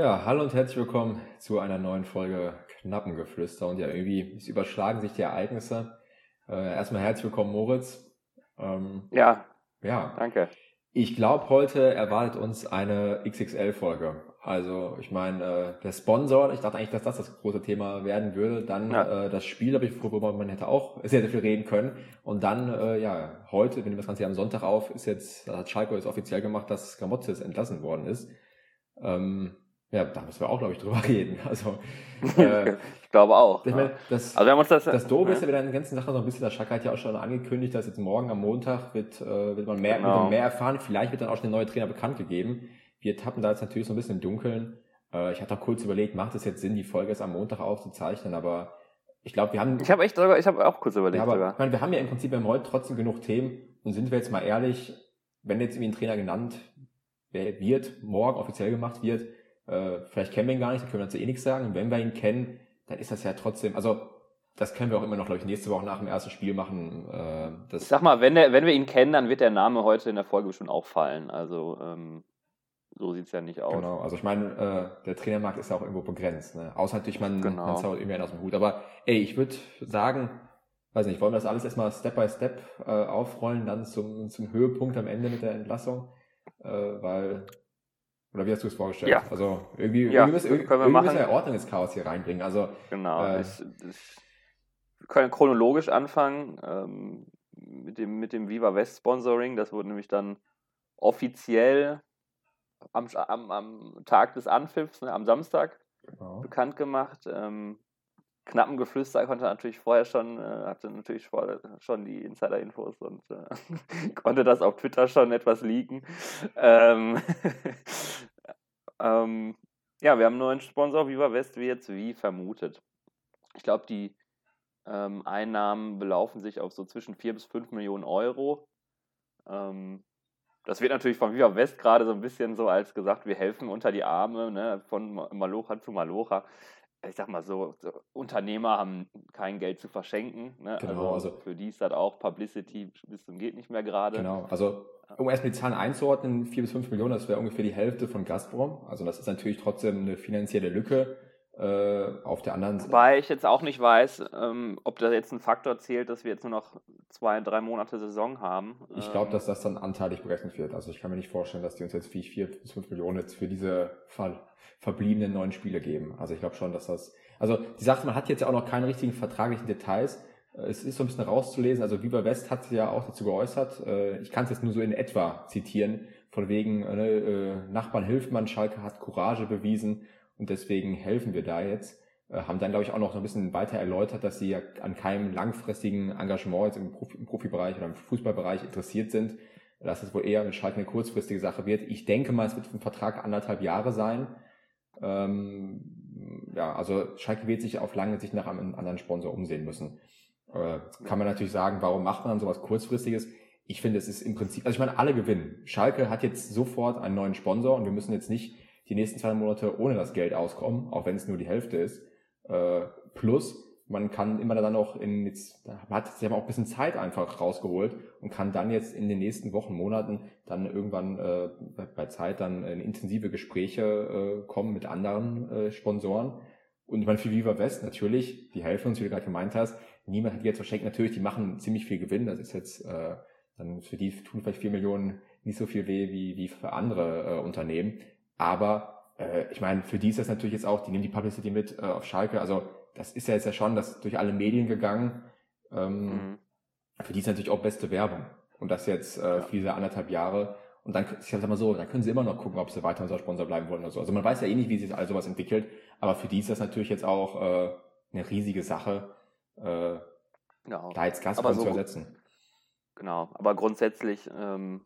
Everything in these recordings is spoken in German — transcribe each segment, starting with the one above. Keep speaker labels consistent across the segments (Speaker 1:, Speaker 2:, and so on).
Speaker 1: Ja, hallo und herzlich willkommen zu einer neuen Folge Knappengeflüster. Und ja, irgendwie es überschlagen sich die Ereignisse. Äh, erstmal herzlich willkommen, Moritz.
Speaker 2: Ähm, ja,
Speaker 1: ja,
Speaker 2: danke.
Speaker 1: Ich glaube, heute erwartet uns eine XXL-Folge. Also, ich meine, äh, der Sponsor, ich dachte eigentlich, dass das das große Thema werden würde. Dann ja. äh, das Spiel, habe ich worüber man hätte auch sehr, sehr viel reden können. Und dann, äh, ja, heute, wir nehmen das Ganze ja am Sonntag auf, ist jetzt, hat Schalke jetzt offiziell gemacht, dass Gramotzes entlassen worden ist. Ähm, ja, da müssen wir auch, glaube ich, drüber reden. Also,
Speaker 2: äh, ich glaube auch.
Speaker 1: Ich meine, das, also wir haben uns das, das Doofe ist ja wieder in den ganzen Sachen so ein bisschen, der Schalke hat ja auch schon angekündigt, dass jetzt morgen am Montag wird, äh, wird man mehr, genau. mehr erfahren. Vielleicht wird dann auch schon der neue Trainer bekannt gegeben. Wir tappen da jetzt natürlich so ein bisschen im Dunkeln. Äh, ich hatte auch kurz überlegt, macht es jetzt Sinn, die Folge jetzt am Montag aufzuzeichnen, aber ich glaube, wir haben.
Speaker 2: Ich habe echt sogar, ich habe auch kurz überlegt. Ja,
Speaker 1: aber, sogar. Ich meine, wir haben ja im Prinzip beim heute trotzdem genug Themen und sind wir jetzt mal ehrlich, wenn jetzt irgendwie ein Trainer genannt wird, morgen offiziell gemacht wird, äh, vielleicht kennen wir ihn gar nicht, dann können wir dazu eh nichts sagen. Und wenn wir ihn kennen, dann ist das ja trotzdem, also das können wir auch immer noch, glaube ich, nächste Woche nach dem ersten Spiel machen. Äh,
Speaker 2: das ich sag mal, wenn, der, wenn wir ihn kennen, dann wird der Name heute in der Folge schon auch fallen. Also ähm, so sieht es ja nicht aus.
Speaker 1: Genau, also ich meine, äh, der Trainermarkt ist ja auch irgendwo begrenzt. Ne? Außer natürlich, man, genau. man zaubert irgendwie einen aus dem Hut. Aber ey, ich würde sagen, weiß nicht, wollen wir das alles erstmal Step by Step äh, aufrollen, dann zum, zum Höhepunkt am Ende mit der Entlassung? Äh, weil oder wie hast du es vorgestellt?
Speaker 2: Ja.
Speaker 1: Also irgendwie, ja, irgendwie, müssen, irgendwie, können wir irgendwie müssen wir Ordnung ins Chaos hier reinbringen. Also,
Speaker 2: genau. Äh, ich, ich, wir können chronologisch anfangen ähm, mit, dem, mit dem Viva West Sponsoring. Das wurde nämlich dann offiziell am, am, am Tag des Anpfiffs, ne, am Samstag, genau. bekannt gemacht. Ähm, knappen Geflüster konnte natürlich vorher schon, äh, hatte natürlich vorher schon die Insider-Infos und äh, konnte das auf Twitter schon etwas leaken. Ähm, ähm, ja, wir haben einen neuen Sponsor, Viva West, wie jetzt wie vermutet. Ich glaube, die ähm, Einnahmen belaufen sich auf so zwischen 4 bis 5 Millionen Euro. Ähm, das wird natürlich von Viva West gerade so ein bisschen so als gesagt, wir helfen unter die Arme, ne, von Malocha zu Malocha ich sag mal so, so, Unternehmer haben kein Geld zu verschenken. Ne? Genau, also, also, für die ist das auch Publicity bis zum geht nicht mehr gerade.
Speaker 1: Genau, also um erstmal die Zahlen einzuordnen, 4 bis 5 Millionen, das wäre ungefähr die Hälfte von Gazprom. Also das ist natürlich trotzdem eine finanzielle Lücke. Äh, auf der anderen
Speaker 2: Seite. Wobei ich jetzt auch nicht weiß, ähm, ob da jetzt ein Faktor zählt, dass wir jetzt nur noch zwei, drei Monate Saison haben.
Speaker 1: Ich glaube, ähm, dass das dann anteilig berechnet wird. Also ich kann mir nicht vorstellen, dass die uns jetzt vier bis fünf Millionen jetzt für diese Fall verbliebenen neuen Spiele geben. Also ich glaube schon, dass das. Also die Sache, man hat jetzt ja auch noch keine richtigen vertraglichen Details. Äh, es ist so ein bisschen rauszulesen. Also Viva West hat sich ja auch dazu geäußert. Äh, ich kann es jetzt nur so in etwa zitieren. Von wegen, äh, ne, Nachbarn hilft man, Schalke hat Courage bewiesen und deswegen helfen wir da jetzt. Haben dann, glaube ich, auch noch so ein bisschen weiter erläutert, dass sie ja an keinem langfristigen Engagement jetzt im, Profi im Profibereich oder im Fußballbereich interessiert sind. Dass es wohl eher mit Schalke eine kurzfristige Sache wird. Ich denke mal, es wird ein Vertrag anderthalb Jahre sein. Ähm, ja, also Schalke wird sich auf lange Sicht nach einem anderen Sponsor umsehen müssen. Äh, kann man natürlich sagen, warum macht man dann sowas kurzfristiges? Ich finde, es ist im Prinzip, also ich meine, alle gewinnen. Schalke hat jetzt sofort einen neuen Sponsor und wir müssen jetzt nicht die nächsten zwei Monate ohne das Geld auskommen, auch wenn es nur die Hälfte ist. Äh, plus, man kann immer dann noch in jetzt, man hat, sie haben auch ein bisschen Zeit einfach rausgeholt und kann dann jetzt in den nächsten Wochen, Monaten dann irgendwann äh, bei Zeit dann in intensive Gespräche äh, kommen mit anderen äh, Sponsoren. Und ich meine, für Viva West natürlich, die helfen uns, wie du gerade gemeint hast, niemand hat die jetzt verschenkt. Natürlich, die machen ziemlich viel Gewinn. Das ist jetzt, äh, dann für die tun vielleicht vier Millionen nicht so viel weh wie, wie für andere äh, Unternehmen. Aber äh, ich meine, für die ist das natürlich jetzt auch, die nehmen die Publicity mit äh, auf Schalke. Also das ist ja jetzt ja schon das durch alle Medien gegangen. Ähm, mhm. Für die ist natürlich auch beste Werbung. Und das jetzt äh, ja. für diese anderthalb Jahre. Und dann, ich sag mal so, dann können sie immer noch gucken, ob sie weiter unser Sponsor bleiben wollen oder so. Also man weiß ja eh nicht, wie sich all sowas entwickelt. Aber für die ist das natürlich jetzt auch äh, eine riesige Sache, äh, genau. da jetzt so, zu ersetzen.
Speaker 2: Genau, aber grundsätzlich ähm,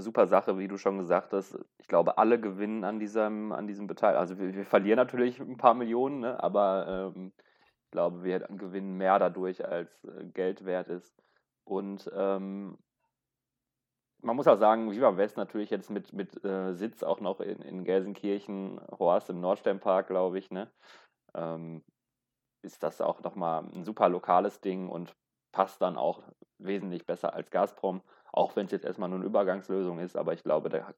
Speaker 2: super Sache, wie du schon gesagt hast. Ich glaube, alle gewinnen an diesem, an diesem Beteiligung. Also wir, wir, verlieren natürlich ein paar Millionen, ne? aber ähm, ich glaube, wir gewinnen mehr dadurch, als äh, Geld wert ist. Und ähm, man muss auch sagen, Viva West natürlich jetzt mit, mit äh, Sitz auch noch in, in Gelsenkirchen, Horst im Nordsternpark, glaube ich, ne? Ähm, ist das auch nochmal ein super lokales Ding und passt dann auch wesentlich besser als Gazprom. Auch wenn es jetzt erstmal nur eine Übergangslösung ist, aber ich glaube, da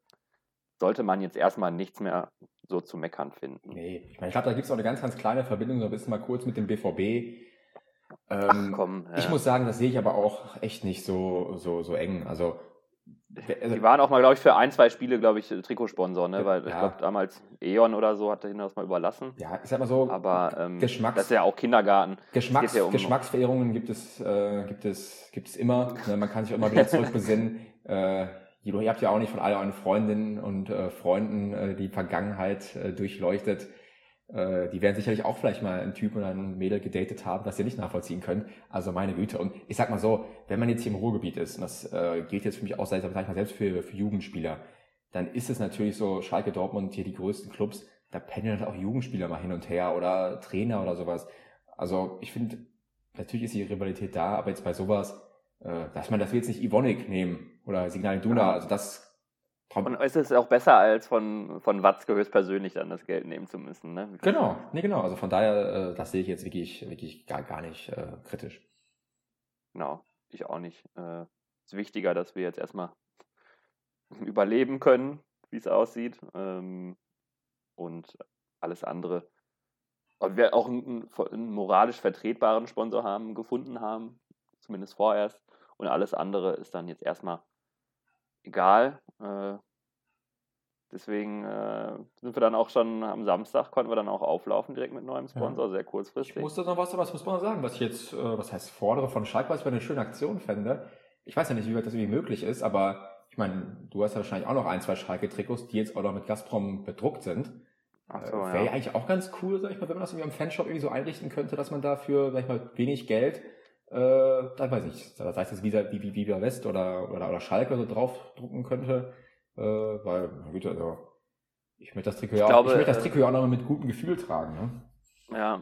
Speaker 2: sollte man jetzt erstmal nichts mehr so zu meckern finden.
Speaker 1: Nee, ich meine, ich glaube, da gibt es auch eine ganz, ganz kleine Verbindung, so ein bisschen mal kurz mit dem BVB.
Speaker 2: Ähm, Ach komm,
Speaker 1: ja. Ich muss sagen, das sehe ich aber auch echt nicht so, so, so eng. Also
Speaker 2: die waren auch mal, glaube ich, für ein, zwei Spiele, glaube ich, Trikotsponsor, ne? Weil ja. ich glaube, damals E.ON oder so hat ihnen das mal überlassen.
Speaker 1: Ja, ich sag mal so,
Speaker 2: aber ähm, Geschmacks, das ist ja auch Kindergarten.
Speaker 1: Geschmacks, ja um Geschmacksverehrungen gibt es, äh, gibt es, gibt es immer. Ne? Man kann sich immer wieder zurückbesinnen. äh, ihr habt ja auch nicht von all euren Freundinnen und äh, Freunden äh, die Vergangenheit äh, durchleuchtet äh, die werden sicherlich auch vielleicht mal einen Typ oder ein Mädel gedatet haben, das ihr nicht nachvollziehen könnt. Also meine Güte. Und ich sag mal so, wenn man jetzt hier im Ruhrgebiet ist, und das äh, gilt jetzt für mich auch, sag ich mal, selbst für, für Jugendspieler, dann ist es natürlich so, Schalke, Dortmund, hier die größten Clubs, da pendeln halt auch Jugendspieler mal hin und her oder Trainer oder sowas. Also ich finde, natürlich ist die Rivalität da, aber jetzt bei sowas, äh, dass man das jetzt nicht Ivonik nehmen oder Signal Duna, also das
Speaker 2: und es ist auch besser, als von, von Watzke höchstpersönlich dann das Geld nehmen zu müssen. Ne?
Speaker 1: Genau, nee, genau. Also von daher, äh, das sehe ich jetzt wirklich, wirklich gar, gar nicht äh, kritisch.
Speaker 2: Genau, ich auch nicht. Äh, ist wichtiger, dass wir jetzt erstmal überleben können, wie es aussieht. Ähm, und alles andere. Und wir auch einen, einen, moralisch vertretbaren Sponsor haben, gefunden haben, zumindest vorerst. Und alles andere ist dann jetzt erstmal egal. Äh, deswegen äh, sind wir dann auch schon am Samstag, konnten wir dann auch auflaufen direkt mit neuem Sponsor, ja. sehr kurzfristig.
Speaker 1: Ich musste noch was, was muss man sagen, was ich jetzt, äh, was heißt fordere von Schalke, was ich eine schöne Aktion fände. Ich weiß ja nicht, wie weit das irgendwie möglich ist, aber ich meine, du hast ja wahrscheinlich auch noch ein, zwei Schalke-Trikots, die jetzt auch noch mit Gazprom bedruckt sind. Ach so, äh, Wäre ja. eigentlich auch ganz cool, sag ich mal, wenn man das irgendwie am Fanshop irgendwie so einrichten könnte, dass man dafür, sag ich mal, wenig Geld äh, da weiß ich nicht, sei es Visa, wie, wie, Viva West oder, oder, oder Schalke so draufdrucken könnte, äh, weil, na gut, also, ich möchte das Trikot ja auch, ich möchte das äh, Trikot ja auch noch mit gutem Gefühl tragen, ne?
Speaker 2: Ja,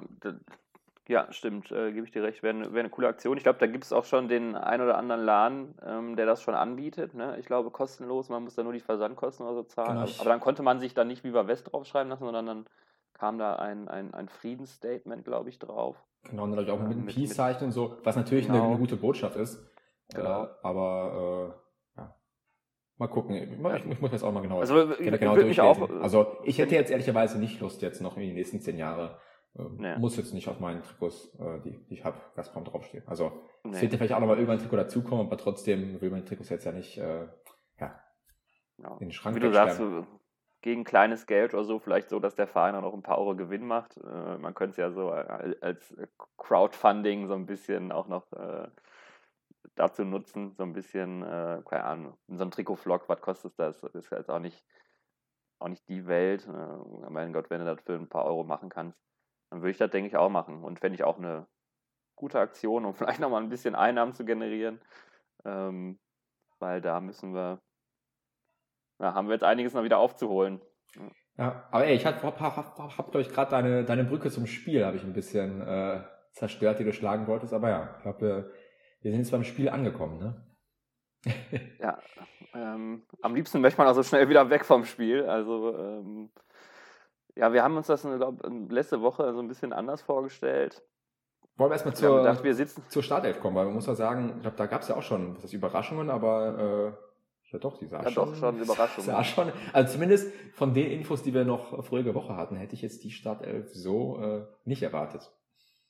Speaker 2: ja, stimmt, äh, gebe ich dir recht. Wäre wär eine coole Aktion. Ich glaube, da gibt es auch schon den ein oder anderen Laden, ähm, der das schon anbietet. Ne? Ich glaube, kostenlos. Man muss da nur die Versandkosten oder so zahlen. Genau. Aber dann konnte man sich dann nicht Viva West draufschreiben lassen, sondern dann kam da ein, ein, ein Friedensstatement, glaube ich, drauf.
Speaker 1: Genau, und natürlich auch mit, einem Peace-Zeichen und so, was natürlich genau. eine, eine, gute Botschaft ist. Genau. Äh, aber äh, ja. Mal gucken. Ich, ich, ich muss jetzt auch mal genau,
Speaker 2: also, genau durchlesen. Auch,
Speaker 1: also ich hätte jetzt ehrlicherweise nicht Lust, jetzt noch in die nächsten zehn Jahre äh, nee. Muss jetzt nicht auf meinen Trikots, äh, die, die ich habe, Gazprom draufstehen. Also nee. es wird ja vielleicht auch nochmal irgendwann ein Trikot dazukommen, aber trotzdem will mein Trikots jetzt ja nicht äh, ja,
Speaker 2: ja. in den Schrank Wie du sagst, gegen kleines Geld oder so, vielleicht so, dass der Verein auch noch ein paar Euro Gewinn macht. Äh, man könnte es ja so als Crowdfunding so ein bisschen auch noch äh, dazu nutzen, so ein bisschen, äh, keine Ahnung, so ein Trikot-Vlog, was kostet das? Das ist jetzt auch nicht, auch nicht die Welt. Äh, mein Gott, wenn du das für ein paar Euro machen kannst, dann würde ich das, denke ich, auch machen. Und fände ich auch eine gute Aktion, um vielleicht nochmal ein bisschen Einnahmen zu generieren. Ähm, weil da müssen wir ja, haben wir jetzt einiges noch wieder aufzuholen.
Speaker 1: Ja, aber ey, ich hab, hab, hab, hab glaube ich, gerade deine, deine Brücke zum Spiel habe ich ein bisschen äh, zerstört, die du schlagen wolltest. Aber ja, ich glaube, wir, wir sind jetzt beim Spiel angekommen, ne?
Speaker 2: ja, ähm, am liebsten möchte man also schnell wieder weg vom Spiel. Also, ähm, ja, wir haben uns das glaub, letzte Woche so ein bisschen anders vorgestellt.
Speaker 1: Wollen wir erstmal zur, gedacht, wir sitzen. zur Startelf kommen, weil man muss ja sagen, ich glaube, da gab es ja auch schon was Überraschungen, aber äh, ja doch, die sah ja, schon.
Speaker 2: Doch, schon Überraschung.
Speaker 1: Sah schon, also zumindest von den Infos, die wir noch vorige Woche hatten, hätte ich jetzt die Startelf so äh, nicht erwartet.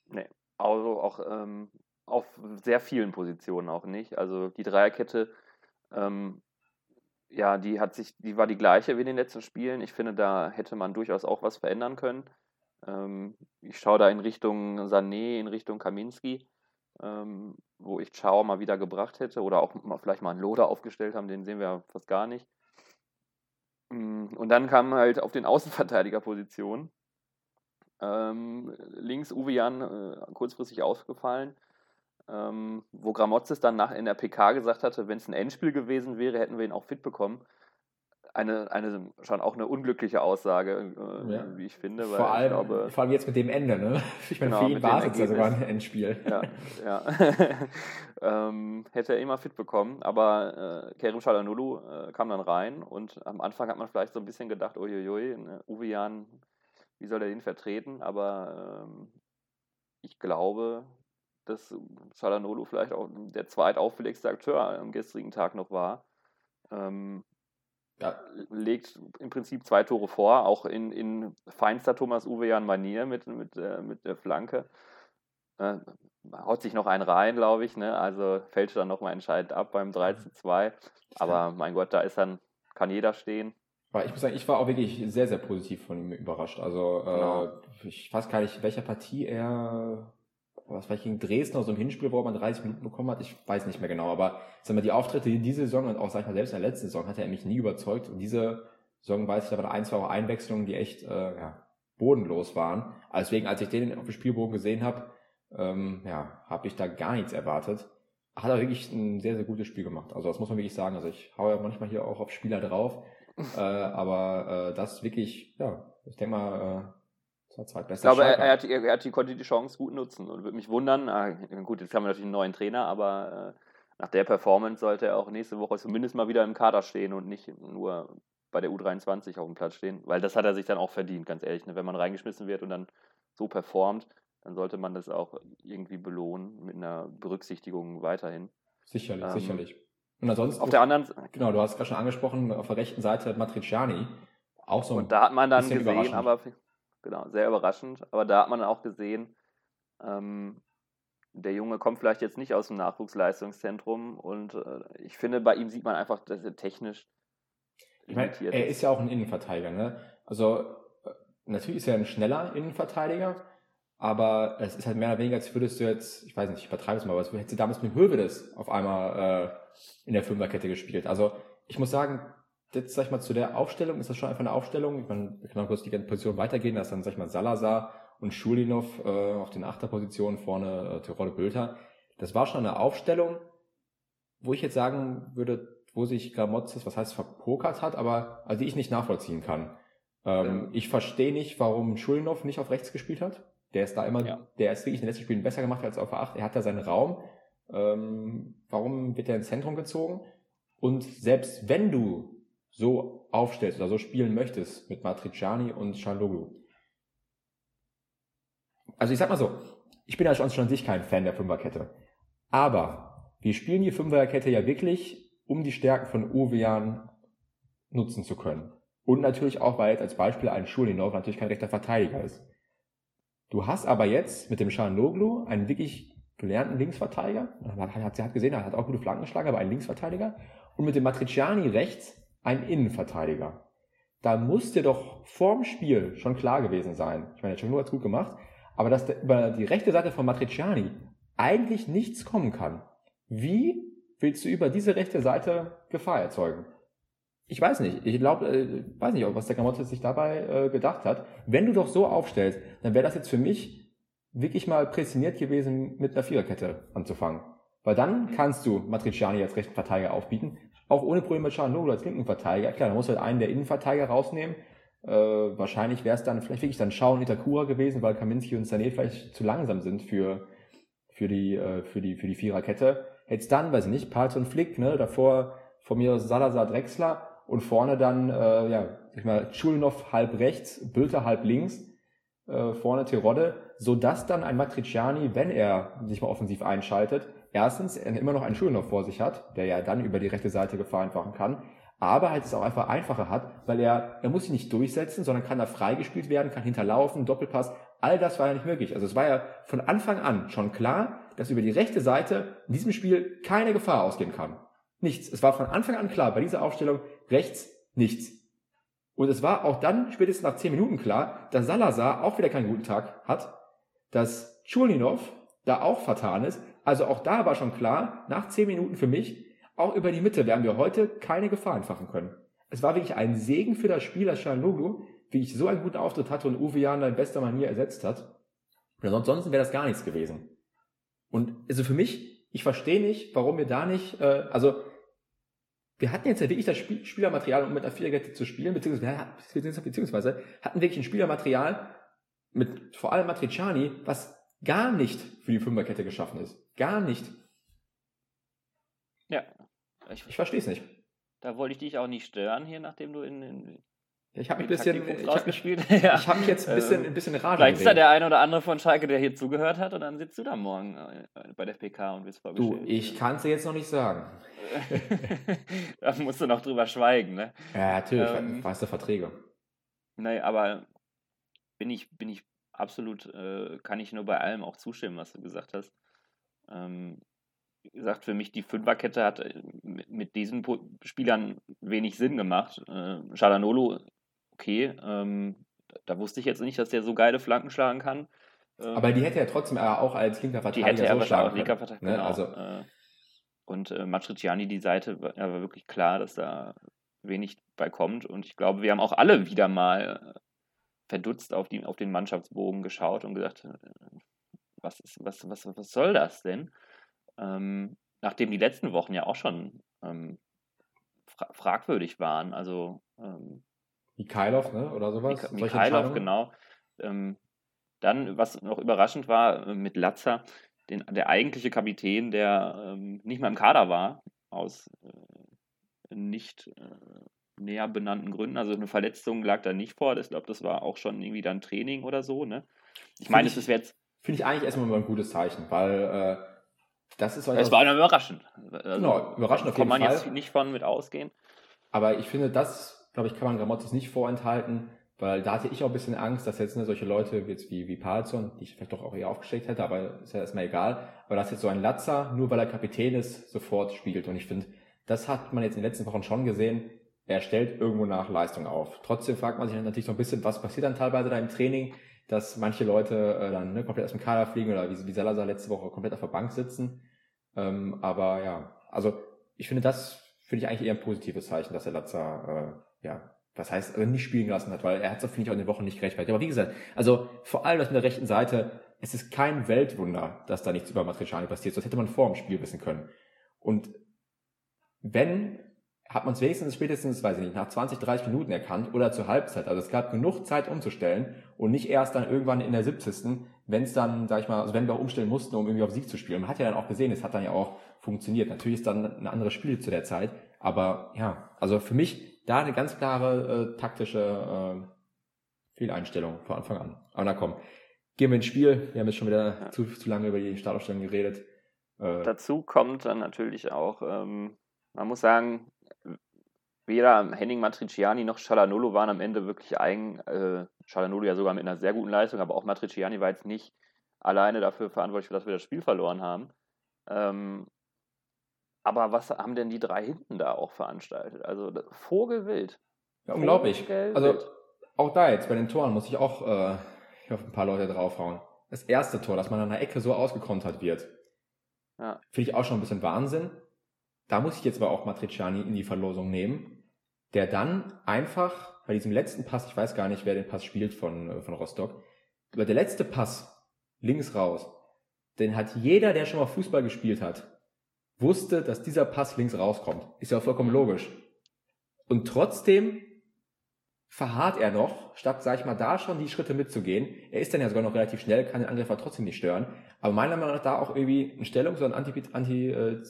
Speaker 2: Nee, also auch ähm, auf sehr vielen Positionen auch nicht. Also die Dreierkette, ähm, ja, die hat sich, die war die gleiche wie in den letzten Spielen. Ich finde, da hätte man durchaus auch was verändern können. Ähm, ich schaue da in Richtung Sané, in Richtung Kaminski ähm, wo ich Chao mal wieder gebracht hätte oder auch mal, vielleicht mal einen Loder aufgestellt haben, den sehen wir ja fast gar nicht. Mm, und dann kam halt auf den Außenverteidigerpositionen. Ähm, links Uwe Jan äh, kurzfristig ausgefallen, ähm, wo Gramozis dann nach in der PK gesagt hatte, wenn es ein Endspiel gewesen wäre, hätten wir ihn auch fit bekommen eine, eine schon auch eine unglückliche Aussage, äh, ja. wie ich finde.
Speaker 1: vor, allem, glaube, vor allem jetzt mit dem Ende, ne? Ich meine, genau, für ihn war es ja sogar ein Endspiel.
Speaker 2: Ja, ja. ähm, hätte er immer fit bekommen, aber äh, Kerim Shalanulu äh, kam dann rein und am Anfang hat man vielleicht so ein bisschen gedacht, uiuiui, ne, Uwe Jan, wie soll er den vertreten? Aber ähm, ich glaube, dass Shalanulu vielleicht auch der zweitauffälligste Akteur am gestrigen Tag noch war. Ähm, ja. legt im Prinzip zwei Tore vor, auch in, in feinster Thomas Uwe Jan Manier mit, mit, äh, mit der Flanke. Äh, haut sich noch einen rein, glaube ich, ne? also fällt dann nochmal entscheidend ab beim 3 zu 2. Aber mein Gott, da ist dann, kann jeder stehen.
Speaker 1: Ich muss sagen, ich war auch wirklich sehr, sehr positiv von ihm überrascht. Also genau. äh, ich weiß gar nicht, welcher Partie er was ich gegen Dresden aus so einem Hinspiel, wo man 30 Minuten bekommen hat, ich weiß nicht mehr genau, aber sag mal, die Auftritte in dieser Saison und auch sag ich mal selbst in der letzten Saison hat er mich nie überzeugt und diese Saison weiß ich, da waren ein, zwei auch Einwechslungen, die echt äh, ja, bodenlos waren. Also deswegen, als ich den auf dem Spielbogen gesehen habe, ähm, ja, habe ich da gar nichts erwartet. Hat er wirklich ein sehr, sehr gutes Spiel gemacht. Also das muss man wirklich sagen. Also ich haue ja manchmal hier auch auf Spieler drauf, äh, aber äh, das wirklich, ja, ich denke mal, äh,
Speaker 2: ich glaube, er, er, hat, er, hat, die, konnte die Chance gut nutzen und würde mich wundern. Ah, gut, jetzt haben wir natürlich einen neuen Trainer, aber äh, nach der Performance sollte er auch nächste Woche zumindest mal wieder im Kader stehen und nicht nur bei der U23 auf dem Platz stehen, weil das hat er sich dann auch verdient, ganz ehrlich. Ne? Wenn man reingeschmissen wird und dann so performt, dann sollte man das auch irgendwie belohnen mit einer Berücksichtigung weiterhin.
Speaker 1: Sicherlich, ähm, sicherlich. Und ansonsten.
Speaker 2: Auf der anderen
Speaker 1: Genau, du hast gerade schon angesprochen, auf der rechten Seite Matriciani. Auch so
Speaker 2: ein Und da hat man dann gesehen, aber genau, sehr überraschend. Aber da hat man auch gesehen, ähm, der Junge kommt vielleicht jetzt nicht aus dem Nachwuchsleistungszentrum und äh, ich finde, bei ihm sieht man einfach, dass er technisch.
Speaker 1: Ich meine, er ist ja auch ein Innenverteidiger, ne? Also äh, natürlich ist er ein schneller Innenverteidiger, aber es ist halt mehr oder weniger, als würdest du jetzt, ich weiß nicht, ich übertreibe es mal, aber als hättest du damals mit Hövedes auf einmal äh, in der Fünferkette gespielt. Also ich muss sagen, jetzt sag ich mal zu der Aufstellung, ist das schon einfach eine Aufstellung? Ich meine, wir können auch kurz die Position weitergehen, da ist dann sag ich mal Salazar und Schulinov äh, auf den Achterpositionen, vorne äh, Tirol Bülter. Das war schon eine Aufstellung, wo ich jetzt sagen würde, wo sich Gramotzes, was heißt verpokert hat, aber also die ich nicht nachvollziehen kann. Ähm, ja. Ich verstehe nicht, warum Schulinov nicht auf rechts gespielt hat. Der ist da immer, ja. der ist wirklich in den letzten Spielen besser gemacht als auf der 8. Er hat da seinen Raum. Ähm, warum wird er ins Zentrum gezogen? Und selbst wenn du so aufstellst oder so spielen möchtest mit Matriciani und Chanloglu. Also ich sag mal so, ich bin ja schon an sich kein Fan der Fünferkette. Aber wir spielen die Fünferkette ja wirklich, um die Stärken von Uwean nutzen zu können. Und natürlich auch, weil jetzt als Beispiel ein Schulinov natürlich kein rechter Verteidiger ist. Du hast aber jetzt mit dem Chanloglu einen wirklich gelernten Linksverteidiger. Hat, hat gesehen, er hat auch gute Flanken geschlagen, aber einen Linksverteidiger. Und mit dem Matriciani rechts ein Innenverteidiger. Da muss dir doch vorm Spiel schon klar gewesen sein. Ich meine, Cianuro hat gut gemacht, aber dass über die rechte Seite von Matriciani eigentlich nichts kommen kann. Wie willst du über diese rechte Seite Gefahr erzeugen? Ich weiß nicht. Ich glaube, äh, weiß nicht, was der Gamotte sich dabei äh, gedacht hat. Wenn du doch so aufstellst, dann wäre das jetzt für mich wirklich mal prädestiniert gewesen, mit einer Viererkette anzufangen. Weil dann kannst du Matriciani als rechten Verteidiger aufbieten auch ohne Probleme Cianoglu als linken Verteidiger. Klar, da muss halt einen der Innenverteidiger rausnehmen. Äh, wahrscheinlich wäre es dann vielleicht wirklich dann Schau und Itakura gewesen, weil Kaminski und Sané vielleicht zu langsam sind für, für die, äh, für die, für die Viererkette. Jetzt dann, weiß ich nicht, Palz und Flick, ne, davor von mir Salazar Drexler und vorne dann, äh, ja, ich mal, Chulnov halb rechts, Bülter halb links, äh, vorne Terodde, so dass dann ein Matriciani, wenn er sich mal offensiv einschaltet, erstens er immer noch einen Schulenhoff vor sich hat, der ja dann über die rechte Seite Gefahr entfachen kann, aber halt es auch einfach einfacher hat, weil er, er muss sich nicht durchsetzen, sondern kann da freigespielt werden, kann hinterlaufen, Doppelpass, all das war ja nicht möglich. Also es war ja von Anfang an schon klar, dass über die rechte Seite in diesem Spiel keine Gefahr ausgehen kann. Nichts. Es war von Anfang an klar, bei dieser Aufstellung rechts nichts. Und es war auch dann spätestens nach zehn Minuten klar, dass Salazar auch wieder keinen guten Tag hat, dass Chulinov da auch vertan ist, also auch da war schon klar, nach zehn Minuten für mich, auch über die Mitte werden wir heute keine Gefahr entfachen können. Es war wirklich ein Segen für das Spiel, dass Shanoglu wie ich so einen guten Auftritt hatte und Uwe Jan in bester Manier ersetzt hat. Und ansonsten wäre das gar nichts gewesen. Und also für mich, ich verstehe nicht, warum wir da nicht, äh, also wir hatten jetzt ja wirklich das Spiel, Spielermaterial, um mit einer Viererkette zu spielen, beziehungsweise, beziehungsweise hatten wirklich ein Spielermaterial mit vor allem Matriciani, was gar nicht für die Fünferkette geschaffen ist. Gar nicht.
Speaker 2: Ja.
Speaker 1: Ich, ich verstehe es nicht.
Speaker 2: Da wollte ich dich auch nicht stören hier, nachdem du in, in
Speaker 1: Ich habe mich ein bisschen, ich habe mich,
Speaker 2: ja.
Speaker 1: ich hab mich jetzt ein bisschen, ein bisschen
Speaker 2: Rage Vielleicht ist da der eine oder andere von Schalke, der hier zugehört hat und dann sitzt du da morgen äh, bei der PK und wirst
Speaker 1: vorgestellt. Du, ich kann es dir jetzt noch nicht sagen.
Speaker 2: da musst du noch drüber schweigen, ne?
Speaker 1: Ja, natürlich, ähm, weißt du Verträge.
Speaker 2: Nee, aber bin ich, bin ich absolut, äh, kann ich nur bei allem auch zustimmen, was du gesagt hast. Ähm, wie gesagt, für mich die Fünferkette hat äh, mit diesen Spielern wenig Sinn gemacht. Äh, Shalanolo, okay, ähm, da wusste ich jetzt nicht, dass der so geile Flanken schlagen kann.
Speaker 1: Ähm, Aber die hätte er trotzdem auch als linker Verteidiger die hätte er so schlagen
Speaker 2: linker Verteidiger, ne? genau. Also. Äh, und äh, Matriciani, die Seite, war, war wirklich klar, dass da wenig bei kommt. Und ich glaube, wir haben auch alle wieder mal äh, verdutzt auf, die, auf den Mannschaftsbogen geschaut und gesagt, was, ist, was, was, was soll das denn? ähm, nachdem die letzten Wochen ja auch schon ähm, fra fragwürdig waren. Also ähm,
Speaker 1: Mikhailov, ne? Oder sowas?
Speaker 2: Mik Mikhailov, genau. Ähm, dann, was noch überraschend war, äh, mit Latzer, den, der eigentliche Kapitän, der ähm, nicht mehr im Kader war, aus äh, nicht äh, näher benannten Gründen. Also eine Verletzung lag da nicht vor. Ich glaube, das war auch schon irgendwie dann Training oder so. Ne? Ich meine, es ist jetzt.
Speaker 1: Finde ich eigentlich erstmal mal ein gutes Zeichen, weil äh, das ist
Speaker 2: halt Es war überraschend.
Speaker 1: Also, genau, überraschend auf jeden
Speaker 2: Fall.
Speaker 1: Kann man
Speaker 2: jetzt nicht von mit ausgehen.
Speaker 1: Aber ich finde, das, glaube ich, kann man Gramottis nicht vorenthalten, weil da hatte ich auch ein bisschen Angst, dass jetzt ne, solche Leute jetzt wie, wie Palzon, die ich vielleicht doch auch eher aufgeschickt hätte, aber ist ja erstmal egal, aber dass jetzt so ein Latzer, nur weil er Kapitän ist, sofort spielt. Und ich finde, das hat man jetzt in den letzten Wochen schon gesehen. Er stellt irgendwo nach Leistung auf. Trotzdem fragt man sich natürlich so ein bisschen, was passiert dann teilweise da im Training, dass manche Leute äh, dann ne, komplett aus dem Kader fliegen oder wie, wie Salazar letzte Woche komplett auf der Bank sitzen. Ähm, aber ja, also ich finde das finde ich eigentlich eher ein positives Zeichen, dass er Latza, äh, ja, was heißt, also nicht spielen lassen hat, weil er hat es, finde ich, auch in den Wochen nicht gerechtfertigt. Aber wie gesagt, also vor allem das mit der rechten Seite, es ist kein Weltwunder, dass da nichts über Matriciani passiert. Das hätte man vor dem Spiel wissen können. Und wenn, hat man es wenigstens spätestens, weiß ich nicht, nach 20, 30 Minuten erkannt oder zur Halbzeit. Also es gab genug Zeit umzustellen und nicht erst dann irgendwann in der 70 wenn es dann, sag ich mal, also wenn wir auch umstellen mussten, um irgendwie auf Sieg zu spielen. Man hat ja dann auch gesehen, es hat dann ja auch funktioniert. Natürlich ist dann ein anderes Spiel zu der Zeit, aber ja, also für mich da eine ganz klare äh, taktische äh, Fehleinstellung von Anfang an. Aber na komm, gehen wir ins Spiel. Wir haben jetzt schon wieder ja. zu, zu lange über die Startaufstellung geredet.
Speaker 2: Äh, Dazu kommt dann natürlich auch, ähm, man muss sagen, weder Henning Matriciani noch Chalanolo waren am Ende wirklich eigen. Äh, Chalanolo ja sogar mit einer sehr guten Leistung, aber auch Matriciani war jetzt nicht alleine dafür verantwortlich, dass wir das Spiel verloren haben. Ähm, aber was haben denn die drei hinten da auch veranstaltet? Also Vogelwild.
Speaker 1: Ja, unglaublich. Vogelwild. Also auch da jetzt bei den Toren muss ich auch äh, auf ein paar Leute draufhauen. Das erste Tor, dass man an der Ecke so ausgekontert wird, ja. finde ich auch schon ein bisschen Wahnsinn. Da muss ich jetzt aber auch Matriciani in die Verlosung nehmen, der dann einfach bei diesem letzten Pass, ich weiß gar nicht, wer den Pass spielt von, äh, von Rostock, aber der letzte Pass links raus, den hat jeder, der schon mal Fußball gespielt hat, wusste, dass dieser Pass links rauskommt. Ist ja vollkommen logisch. Und trotzdem verharrt er noch, statt, sag ich mal, da schon die Schritte mitzugehen. Er ist dann ja sogar noch relativ schnell, kann den Angreifer trotzdem nicht stören. Aber meiner Meinung nach da auch irgendwie ein Stellung, so ein Anti, Anti, äh,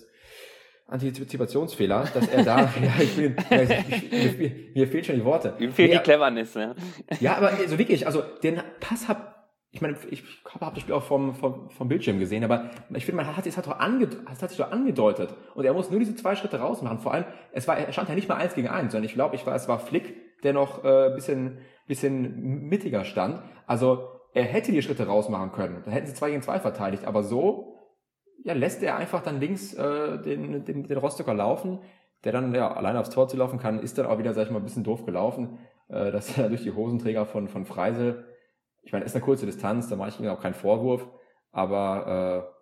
Speaker 1: Antizipationsfehler, dass er da, ja, ich bin, ja, ich, ich, mir, mir fehlen schon die Worte.
Speaker 2: Ihm fehlt die Cleverness, ne?
Speaker 1: Ja, aber also wirklich, also den Pass hab, ich meine, ich habe hab das Spiel auch vom, vom, vom Bildschirm gesehen, aber ich finde, man hat es hat doch ange, es hat sich doch angedeutet und er muss nur diese zwei Schritte rausmachen. Vor allem, es war, er stand ja nicht mal eins gegen eins, sondern ich glaube, ich war, es war Flick, der noch äh, bisschen, bisschen mittiger stand. Also er hätte die Schritte rausmachen können. Dann hätten sie zwei gegen zwei verteidigt, aber so ja, lässt er einfach dann links äh, den, den, den Rostocker laufen, der dann ja alleine aufs Tor zu laufen kann, ist dann auch wieder, sag ich mal, ein bisschen doof gelaufen, äh, dass er durch die Hosenträger von, von Freisel, ich meine, ist eine kurze Distanz, da mache ich ihm auch keinen Vorwurf, aber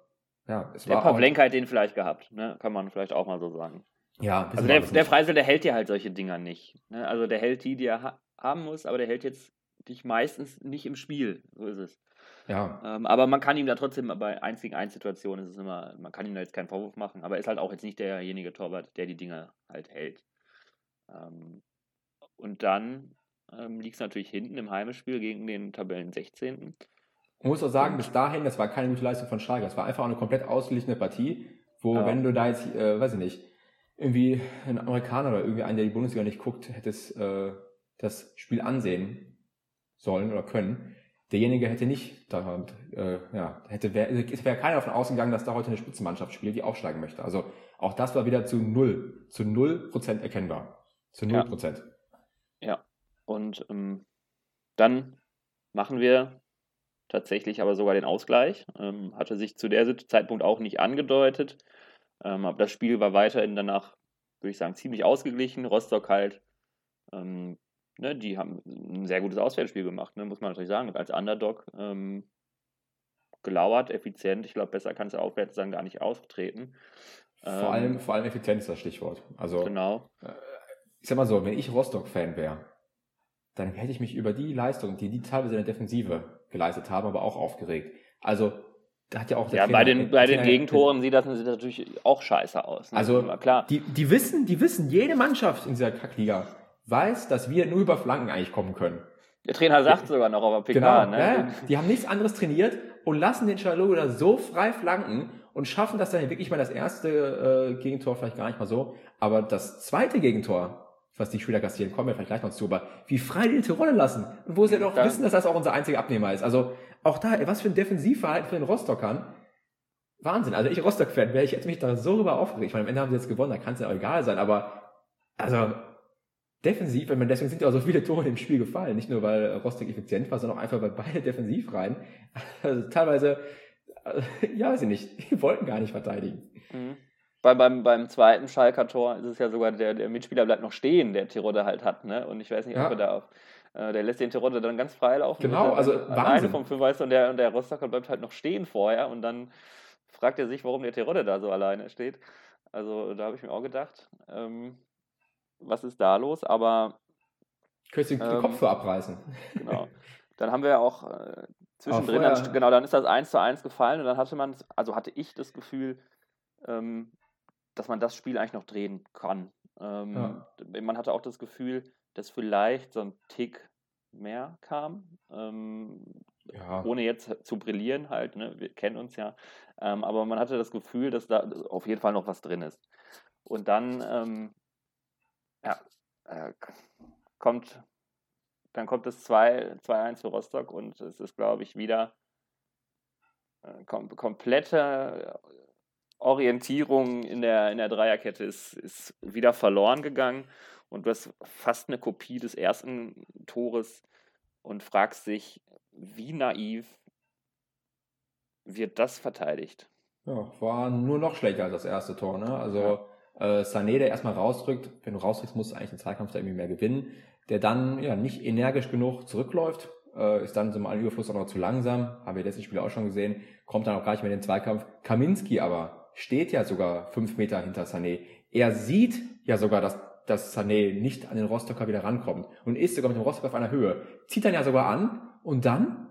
Speaker 1: äh, ja,
Speaker 2: es der war. Der Pavlenka hat den vielleicht gehabt, ne? kann man vielleicht auch mal so sagen.
Speaker 1: Ja,
Speaker 2: also der, der Freisel, der hält ja halt solche Dinger nicht. Ne? Also der hält die, die er ha haben muss, aber der hält jetzt dich meistens nicht im Spiel. So ist es.
Speaker 1: Ja.
Speaker 2: Ähm, aber man kann ihm da trotzdem bei einzigen Einsituationen ist es immer, man kann ihm da jetzt keinen Vorwurf machen, aber er ist halt auch jetzt nicht derjenige Torwart, der die Dinge halt hält. Ähm, und dann ähm, liegt es natürlich hinten im Heimspiel gegen den Tabellen 16.
Speaker 1: Man muss auch sagen, bis dahin, das war keine gute Leistung von Schalke. Es war einfach eine komplett ausgeglichene Partie, wo, ja. wenn du da jetzt, äh, weiß ich nicht, irgendwie ein Amerikaner oder irgendwie einen, der die Bundesliga nicht guckt, hättest äh, das Spiel ansehen sollen oder können, derjenige hätte nicht, da, äh, ja, hätte wär, es wäre keiner davon ausgegangen, dass da heute eine Spitzenmannschaft spielt, die aufsteigen möchte. Also auch das war wieder zu null, zu null Prozent erkennbar. Zu null Prozent.
Speaker 2: Ja. ja. Und ähm, dann machen wir tatsächlich aber sogar den Ausgleich. Ähm, hatte sich zu der Zeitpunkt auch nicht angedeutet. Ähm, aber das Spiel war weiterhin danach, würde ich sagen, ziemlich ausgeglichen. Rostock halt, ähm, ne, die haben ein sehr gutes Auswärtsspiel gemacht, ne, muss man natürlich sagen. Als Underdog ähm, gelauert, effizient. Ich glaube, besser kann es aufwärts dann gar nicht auftreten.
Speaker 1: Vor, allem, ähm, vor allem effizient ist das Stichwort. Also,
Speaker 2: genau.
Speaker 1: Äh, ich sag mal so, wenn ich Rostock-Fan wäre, dann hätte ich mich über die Leistung, die die teilweise in der Defensive geleistet haben, aber auch aufgeregt. Also da hat ja auch
Speaker 2: der ja, Trainer, bei den, bei den Gegentoren sieht das, sieht das natürlich auch scheiße aus.
Speaker 1: Ne? Also klar. Die, die wissen, die wissen, jede Mannschaft in dieser Kackliga weiß, dass wir nur über Flanken eigentlich kommen können.
Speaker 2: Der Trainer sagt sogar noch auf der
Speaker 1: PK. Genau, ne? ja, die haben nichts anderes trainiert und lassen den Chalogo da so frei flanken und schaffen das dann wirklich mal das erste äh, Gegentor vielleicht gar nicht mal so, aber das zweite Gegentor, was die Spieler kassieren, kommen wir vielleicht gleich noch zu, aber wie frei die die Rolle lassen und wo sie doch ja. wissen, dass das auch unser einziger Abnehmer ist. Also auch da, was für ein Defensivverhalten von den Rostockern. Wahnsinn. Also ich Rostock-Fan wäre ich jetzt mich da so rüber aufgeregt. Ich meine, am Ende haben sie jetzt gewonnen, da kann es ja auch egal sein, aber also defensiv, wenn man deswegen sind ja auch so viele Tore im Spiel gefallen, nicht nur weil Rostock effizient war, sondern auch einfach weil beide defensiv rein. Also teilweise, ja, weiß ich nicht, die wollten gar nicht verteidigen.
Speaker 2: Mhm. Weil beim, beim zweiten Schalker Tor ist es ja sogar, der, der Mitspieler bleibt noch stehen, der Tirode halt hat, ne? Und ich weiß nicht, ja. ob er da auf, äh, der lässt den Tirode dann ganz frei laufen.
Speaker 1: Genau, also
Speaker 2: Wahnsinn. vom Fünfweiß und der, und der Rostocker bleibt halt noch stehen vorher und dann fragt er sich, warum der Tirode da so alleine steht. Also da habe ich mir auch gedacht, ähm, was ist da los? Aber
Speaker 1: Könntest du den ähm, Kopf für abreißen.
Speaker 2: Genau. Dann haben wir ja auch äh, zwischendrin, dann, genau, dann ist das 1 zu 1 gefallen und dann hatte man, also hatte ich das Gefühl, ähm, dass man das Spiel eigentlich noch drehen kann. Ähm, ja. Man hatte auch das Gefühl, dass vielleicht so ein Tick mehr kam. Ähm, ja. Ohne jetzt zu brillieren halt, ne? wir kennen uns ja. Ähm, aber man hatte das Gefühl, dass da auf jeden Fall noch was drin ist. Und dann, ähm, ja, äh, kommt, dann kommt das 2-1 für Rostock und es ist, glaube ich, wieder äh, kom komplette Orientierung in der, in der Dreierkette ist, ist wieder verloren gegangen und du hast fast eine Kopie des ersten Tores und fragst dich, wie naiv wird das verteidigt?
Speaker 1: Ja, war nur noch schlechter als das erste Tor. Ne? Also ja. Äh, Sané, der erstmal rausdrückt, wenn du rausdrückst, musst du eigentlich den Zweikampf da irgendwie mehr gewinnen. Der dann ja nicht energisch genug zurückläuft, äh, ist dann zum Überfluss auch noch zu langsam, haben wir letzten Spiel auch schon gesehen, kommt dann auch gar nicht mehr in den Zweikampf. Kaminski aber steht ja sogar fünf Meter hinter Sané. Er sieht ja sogar, dass, dass Sané nicht an den Rostocker wieder rankommt und ist sogar mit dem Rostocker auf einer Höhe. Zieht dann ja sogar an und dann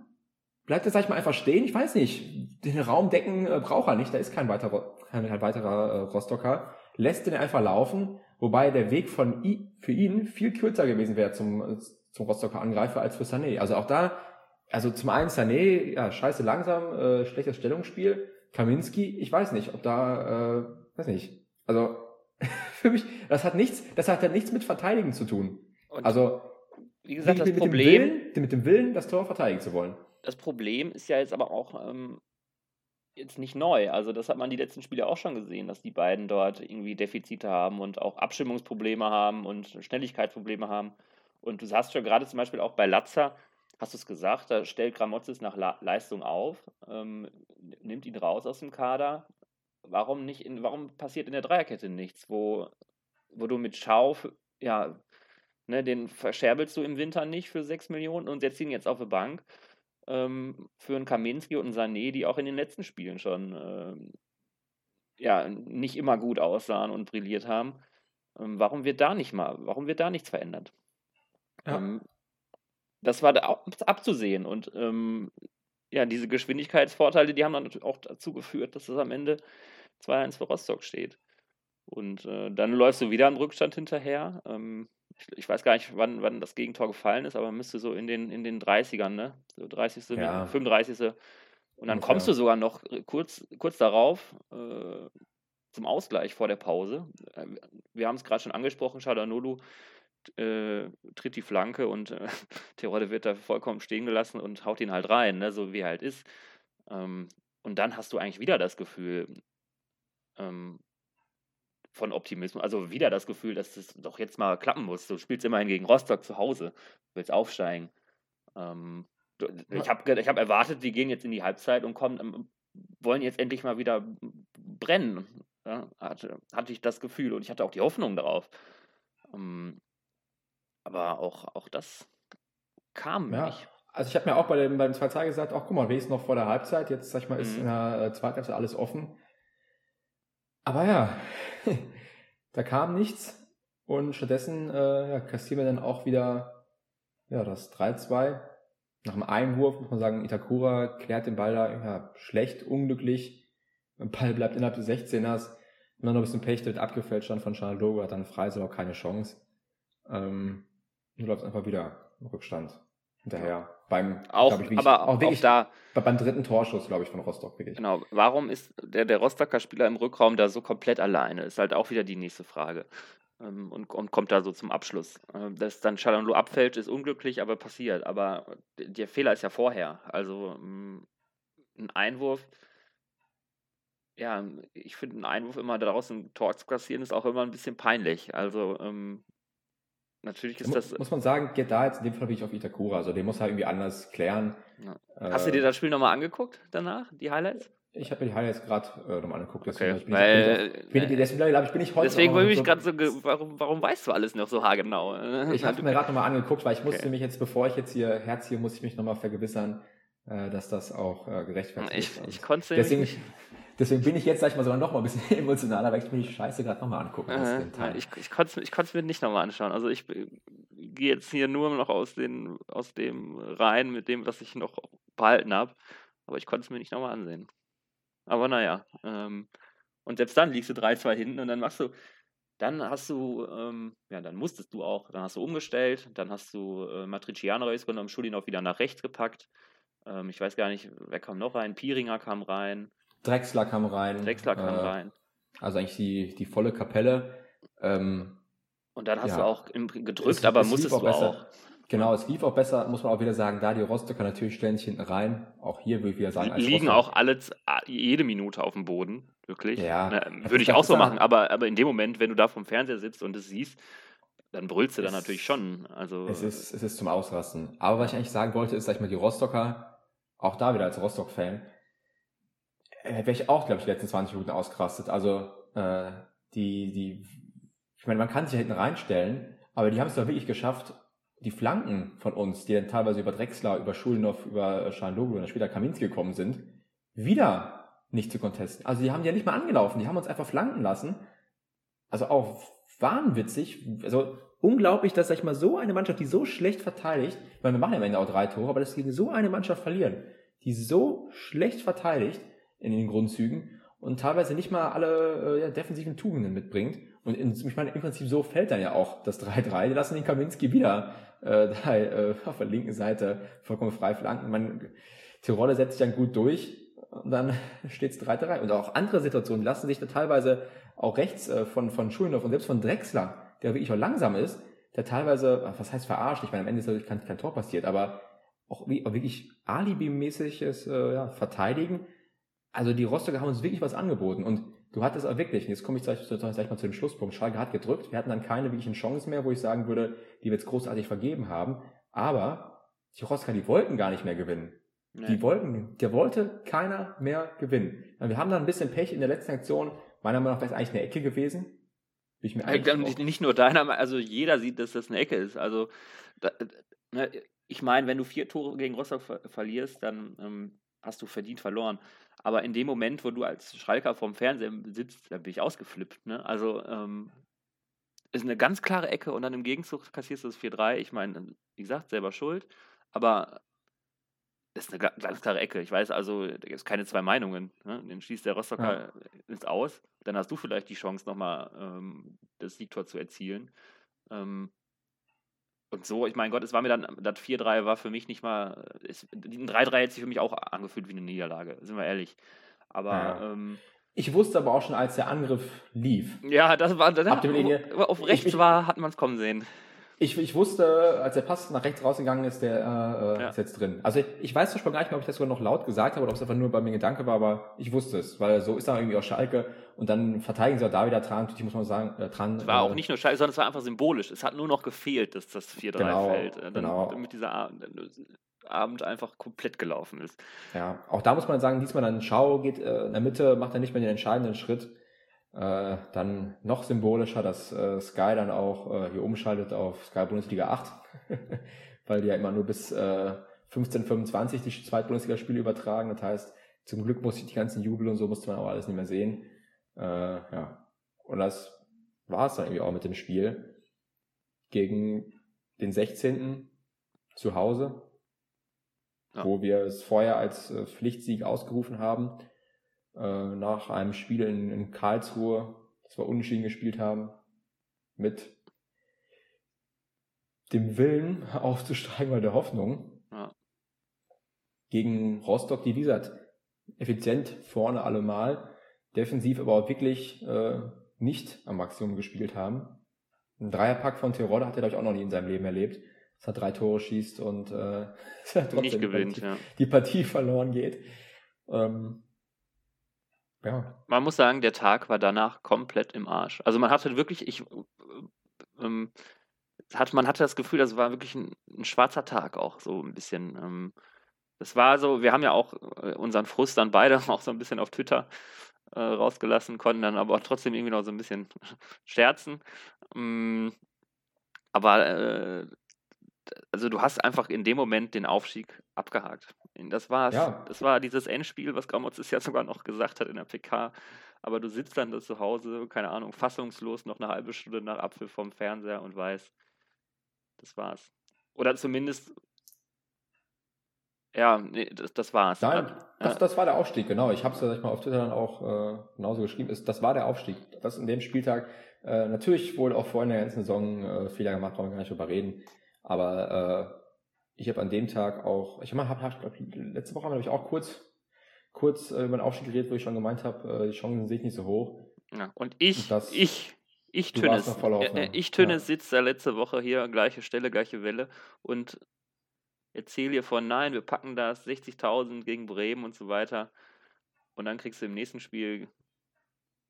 Speaker 1: bleibt er, sag ich mal, einfach stehen. Ich weiß nicht, den Raum decken äh, braucht er nicht, da ist kein weiterer, kein weiterer äh, Rostocker. Lässt den einfach laufen, wobei der Weg von I, für ihn viel kürzer gewesen wäre zum, zum Rostocker Angreifer als für Sané. Also auch da, also zum einen Sané, ja, scheiße langsam, äh, schlechtes Stellungsspiel Kaminski, ich weiß nicht, ob da, äh, weiß nicht. Also für mich, das hat nichts, das hat ja nichts mit Verteidigen zu tun. Und also
Speaker 2: wie gesagt,
Speaker 1: mit,
Speaker 2: das mit Problem,
Speaker 1: dem Willen, mit dem Willen, das Tor verteidigen zu wollen.
Speaker 2: Das Problem ist ja jetzt aber auch ähm, jetzt nicht neu. Also das hat man die letzten Spiele auch schon gesehen, dass die beiden dort irgendwie Defizite haben und auch Abstimmungsprobleme haben und Schnelligkeitsprobleme haben. Und du hast schon gerade zum Beispiel auch bei Latzer, hast du es gesagt, da stellt Gramozis nach Leistung auf, ähm, nimmt ihn raus aus dem Kader. Warum nicht in, warum passiert in der Dreierkette nichts, wo, wo du mit Schau, ja, ne, den verscherbelst du im Winter nicht für 6 Millionen und setzt ihn jetzt auf die Bank ähm, für einen Kaminski und einen Sané, die auch in den letzten Spielen schon ähm, ja, nicht immer gut aussahen und brilliert haben. Ähm, warum wird da nicht mal, warum wird da nichts verändert? Ja. Ähm, das war da abzusehen. Und ähm, ja, diese Geschwindigkeitsvorteile, die haben dann auch dazu geführt, dass es am Ende 2-1 für Rostock steht. Und äh, dann läufst du wieder am Rückstand hinterher. Ähm, ich, weiß gar nicht, wann, wann das Gegentor gefallen ist, aber müsste so in den, in den 30ern, ne? So 30., ja. 35. Und dann kommst du sogar noch kurz, kurz darauf äh, zum Ausgleich vor der Pause. Äh, wir haben es gerade schon angesprochen, Shadanolu äh, tritt die Flanke und äh, Terodde wird da vollkommen stehen gelassen und haut ihn halt rein, ne, so wie er halt ist. Ähm, und dann hast du eigentlich wieder das Gefühl ähm, von Optimismus, also wieder das Gefühl, dass das doch jetzt mal klappen muss. Du spielst immerhin gegen Rostock zu Hause, willst aufsteigen. Ähm, ich habe ich hab erwartet, die gehen jetzt in die Halbzeit und kommen, ähm, wollen jetzt endlich mal wieder brennen. Ja, hatte, hatte ich das Gefühl und ich hatte auch die Hoffnung darauf. Ähm, aber auch, auch das kam ja. nicht.
Speaker 1: Also ich habe mir auch bei dem, beim 2-2 gesagt, ach guck mal, wenigstens noch vor der Halbzeit, jetzt sag ich mal, ist mhm. in der äh, zweiten Halbzeit alles offen. Aber ja, da kam nichts und stattdessen äh, ja, kassieren wir dann auch wieder ja, das 3-2. Nach dem Einwurf muss man sagen, Itakura klärt den Ball da ja, schlecht, unglücklich. Der Ball bleibt innerhalb des 16ers. Und dann noch ein bisschen Pech, der wird abgefälscht dann von Logo, hat dann frei, ist aber keine Chance. Ähm, du läufst einfach wieder im Rückstand hinterher. Beim,
Speaker 2: auch, ich, aber auch, wirklich, auch
Speaker 1: da. Beim dritten Torschuss, glaube ich, von Rostock, wirklich.
Speaker 2: Genau. Warum ist der, der Rostocker Spieler im Rückraum da so komplett alleine? Ist halt auch wieder die nächste Frage. Ähm, und, und kommt da so zum Abschluss. Ähm, dass dann Chalanlo abfällt, ist unglücklich, aber passiert. Aber der Fehler ist ja vorher. Also ähm, ein Einwurf, ja, ich finde einen Einwurf immer daraus ein Tor zu kassieren, ist auch immer ein bisschen peinlich. Also ähm, Natürlich ist das.
Speaker 1: Muss man sagen, geht da jetzt in dem Fall wirklich auf Itakura. Also den muss er irgendwie anders klären.
Speaker 2: Ja. Hast du dir das Spiel nochmal angeguckt danach, die Highlights?
Speaker 1: Ich habe mir die Highlights gerade äh, nochmal angeguckt.
Speaker 2: Deswegen, okay, bin weil, ich, bin ich, deswegen, ich, bin ich heute. Deswegen bin ich gerade so, warum, warum weißt du alles noch so haargenau?
Speaker 1: Ich habe mir gerade nochmal angeguckt, weil ich musste okay. mich jetzt, bevor ich jetzt hier herziehe, muss ich mich nochmal vergewissern, äh, dass das auch äh, gerechtfertigt
Speaker 2: ich,
Speaker 1: ist.
Speaker 2: Ich konnte
Speaker 1: deswegen, nicht. Deswegen bin ich jetzt, sag ich mal, sogar noch mal ein bisschen emotionaler, weil ich mir die Scheiße gerade nochmal angucken
Speaker 2: äh, Ich, ich konnte es mir nicht nochmal anschauen. Also ich gehe jetzt hier nur noch aus, den, aus dem rein mit dem, was ich noch behalten habe. Aber ich konnte es mir nicht nochmal ansehen. Aber naja. Ähm, und selbst dann liegst du 3-2 hinten und dann machst du, dann hast du, ähm, ja, dann musstest du auch, dann hast du umgestellt, dann hast du äh, Matriciano rausgenommen, Schulinov wieder nach rechts gepackt. Ähm, ich weiß gar nicht, wer kam noch rein? Piringer kam rein.
Speaker 1: Drexler kam rein.
Speaker 2: Drexler kam äh, rein.
Speaker 1: Also eigentlich die, die volle Kapelle. Ähm,
Speaker 2: und dann hast ja. du auch gedrückt, es, aber es musstest auch du
Speaker 1: besser.
Speaker 2: auch.
Speaker 1: Genau, es lief auch besser, muss man auch wieder sagen, da die Rostocker natürlich sich hinten rein. Auch hier würde ich wieder sagen,
Speaker 2: als liegen auch alle jede Minute auf dem Boden, wirklich. Ja. Na, würde ich auch so machen, aber, aber in dem Moment, wenn du da vom Fernseher sitzt und es siehst, dann brüllst du da natürlich schon. Also,
Speaker 1: es, ist, es ist zum Ausrasten. Aber was ich eigentlich sagen wollte, ist, sag ich mal, die Rostocker, auch da wieder als Rostock-Fan, äh, wäre ich auch, glaube ich, die letzten 20 Minuten ausgerastet. Also äh, die, die, ich meine, man kann sich da hinten reinstellen, aber die haben es doch wirklich geschafft, die Flanken von uns, die dann teilweise über Drexler, über Schulenov, über Schanloglu und später Kaminski gekommen sind, wieder nicht zu contesten. Also die haben die ja nicht mal angelaufen, die haben uns einfach flanken lassen. Also auch wahnwitzig, also unglaublich, dass, sag ich mal, so eine Mannschaft, die so schlecht verteidigt, meine, wir machen ja am Ende auch drei Tore, aber dass die so eine Mannschaft verlieren, die so schlecht verteidigt in den Grundzügen und teilweise nicht mal alle äh, ja, defensiven Tugenden mitbringt. Und in, ich meine, im Prinzip so fällt dann ja auch das 3-3. Die lassen den Kaminski wieder äh, da, äh, auf der linken Seite vollkommen frei flanken. Man, Tirole setzt sich dann gut durch und dann steht es 3-3. Und auch andere Situationen lassen sich da teilweise auch rechts äh, von, von Schulenhoff und selbst von Drexler, der wirklich auch langsam ist, der teilweise, was heißt verarscht? Ich meine, am Ende ist natürlich kein, kein Tor passiert, aber auch, wie, auch wirklich alibi-mäßiges äh, ja, Verteidigen. Also die Rostocker haben uns wirklich was angeboten und du hattest auch wirklich, und jetzt komme ich gleich, gleich mal zu dem Schlusspunkt, Schalke hat gedrückt, wir hatten dann keine wirklichen Chancen mehr, wo ich sagen würde, die wir jetzt großartig vergeben haben, aber die Rostocker, die wollten gar nicht mehr gewinnen. Nee. Die wollten, der wollte keiner mehr gewinnen. Wir haben dann ein bisschen Pech in der letzten Aktion, meiner Meinung nach wäre es eigentlich eine Ecke gewesen.
Speaker 2: Ich mir eigentlich nicht nur deiner, also jeder sieht, dass das eine Ecke ist. Also da, ne, ich meine, wenn du vier Tore gegen Rostock ver verlierst, dann ähm, hast du verdient verloren. Aber in dem Moment, wo du als Schalker vorm Fernseher sitzt, da bin ich ausgeflippt. Ne? Also ähm, ist eine ganz klare Ecke und dann im Gegenzug kassierst du das 4-3. Ich meine, wie gesagt, selber schuld. Aber das ist eine ganz klare Ecke. Ich weiß also, da gibt es keine zwei Meinungen. Ne? Den schießt der Rostocker ja. ins Aus. Dann hast du vielleicht die Chance, nochmal ähm, das Siegtor zu erzielen. Ähm, und so, ich meine Gott, es war mir dann, das 4-3 war für mich nicht mal, es, ein 3-3 hätte sich für mich auch angefühlt wie eine Niederlage, sind wir ehrlich. Aber, ja. ähm,
Speaker 1: ich wusste aber auch schon, als der Angriff lief.
Speaker 2: Ja, das war, dann, auf, auf rechts ich, war, hat man es kommen sehen.
Speaker 1: Ich, ich wusste, als der Pass nach rechts rausgegangen ist, der äh, äh,
Speaker 2: Ja.
Speaker 1: ist jetzt drin. Also ich, ich weiß zum Beispiel gar nicht mehr, ob ich das sogar noch laut gesagt habe oder ob es einfach nur bei mir Gedanke war, aber ich wusste es, weil so ist da irgendwie auch Schalke und dann verteidigen sie auch da wieder dran, ich muss mal sagen, äh, dran.
Speaker 2: Es war auch
Speaker 1: äh,
Speaker 2: nicht nur scheiße, sondern es war einfach symbolisch. Es hat nur noch gefehlt, dass das 4-3
Speaker 1: Genau,
Speaker 2: fällt. Äh, Dann,
Speaker 1: genau.
Speaker 2: Damit dieser Abend, Abend einfach komplett gelaufen ist.
Speaker 1: Ja, auch da muss man sagen, diesmal dann Schau geht äh, in der Mitte, macht er nicht mehr den entscheidenden Schritt. Äh, dann noch symbolischer, dass äh, Sky dann auch äh, hier umschaltet auf Sky Bundesliga 8, weil die ja immer nur bis äh, 15:25 die Zweitbundesligaspiele übertragen. Das heißt, zum Glück muss ich die ganzen Jubel und so musste man auch alles nicht mehr sehen. Äh, ja, und das war es dann irgendwie auch mit dem Spiel gegen den 16. zu Hause
Speaker 2: Ja.
Speaker 1: wo wir es vorher als äh, Pflichtsieg ausgerufen haben, äh, nach einem Spiel in, in Karlsruhe, das wir unentschieden gespielt haben, mit dem Willen aufzusteigen oder der Hoffnung
Speaker 2: Ja.
Speaker 1: gegen Rostock, die wie gesagt effizient vorne allemal, defensiv aber auch wirklich äh, nicht am Maximum gespielt haben. Ein Dreierpack von Terodde hat er, glaube ich, auch noch nie in seinem Leben erlebt. Dass er drei Tore schießt und äh, trotzdem
Speaker 2: Nicht
Speaker 1: die
Speaker 2: gewinnt,
Speaker 1: Partie-
Speaker 2: ja.
Speaker 1: die Partie verloren geht. Ähm, ja,
Speaker 2: Man muss sagen, der Tag war danach komplett im Arsch. Also man hatte wirklich, ich, ähm, hat, man hatte das Gefühl, das war wirklich ein, ein schwarzer Tag auch so ein bisschen. Ähm, das war so, wir haben ja auch äh, unseren Frust dann beide auch so ein bisschen auf Twitter äh, rausgelassen, konnten dann aber trotzdem irgendwie noch so ein bisschen scherzen. Ähm, aber äh, also du hast einfach in dem Moment den Aufstieg abgehakt. Das war's.
Speaker 1: Ja.
Speaker 2: Das war dieses Endspiel, was Gramotz es ja sogar noch gesagt hat in der PK. Aber du sitzt dann da zu Hause, keine Ahnung, fassungslos noch eine halbe Stunde nach Apfel vom Fernseher und weißt, das war's. Oder zumindest, ja, nee, das, das war's.
Speaker 1: nein,
Speaker 2: Ja.
Speaker 1: das, das war der Aufstieg, genau. Ich habe es ja sag ich mal auf Twitter dann auch äh, genauso geschrieben. Ist, das war der Aufstieg. Das in dem Spieltag äh, natürlich wohl auch vor in der ganzen Saison äh, Fehler gemacht, brauchen wir gar nicht drüber reden. Aber äh, ich habe an dem Tag auch, ich habe hab, hab, letzte Woche habe ich auch kurz kurz äh, über den Aufstieg geredet, wo ich schon gemeint habe, äh, die Chancen sehe ich nicht so hoch.
Speaker 2: Ja, und ich,
Speaker 1: Und das-
Speaker 2: ich, ich, Tönnes, äh, äh, ich, Tönnes,
Speaker 1: Ja.
Speaker 2: sitze da letzte Woche hier, gleiche Stelle, gleiche Welle und erzähle hier von, nein, wir packen das, 60.000 gegen Bremen und so weiter. Und dann kriegst du im nächsten Spiel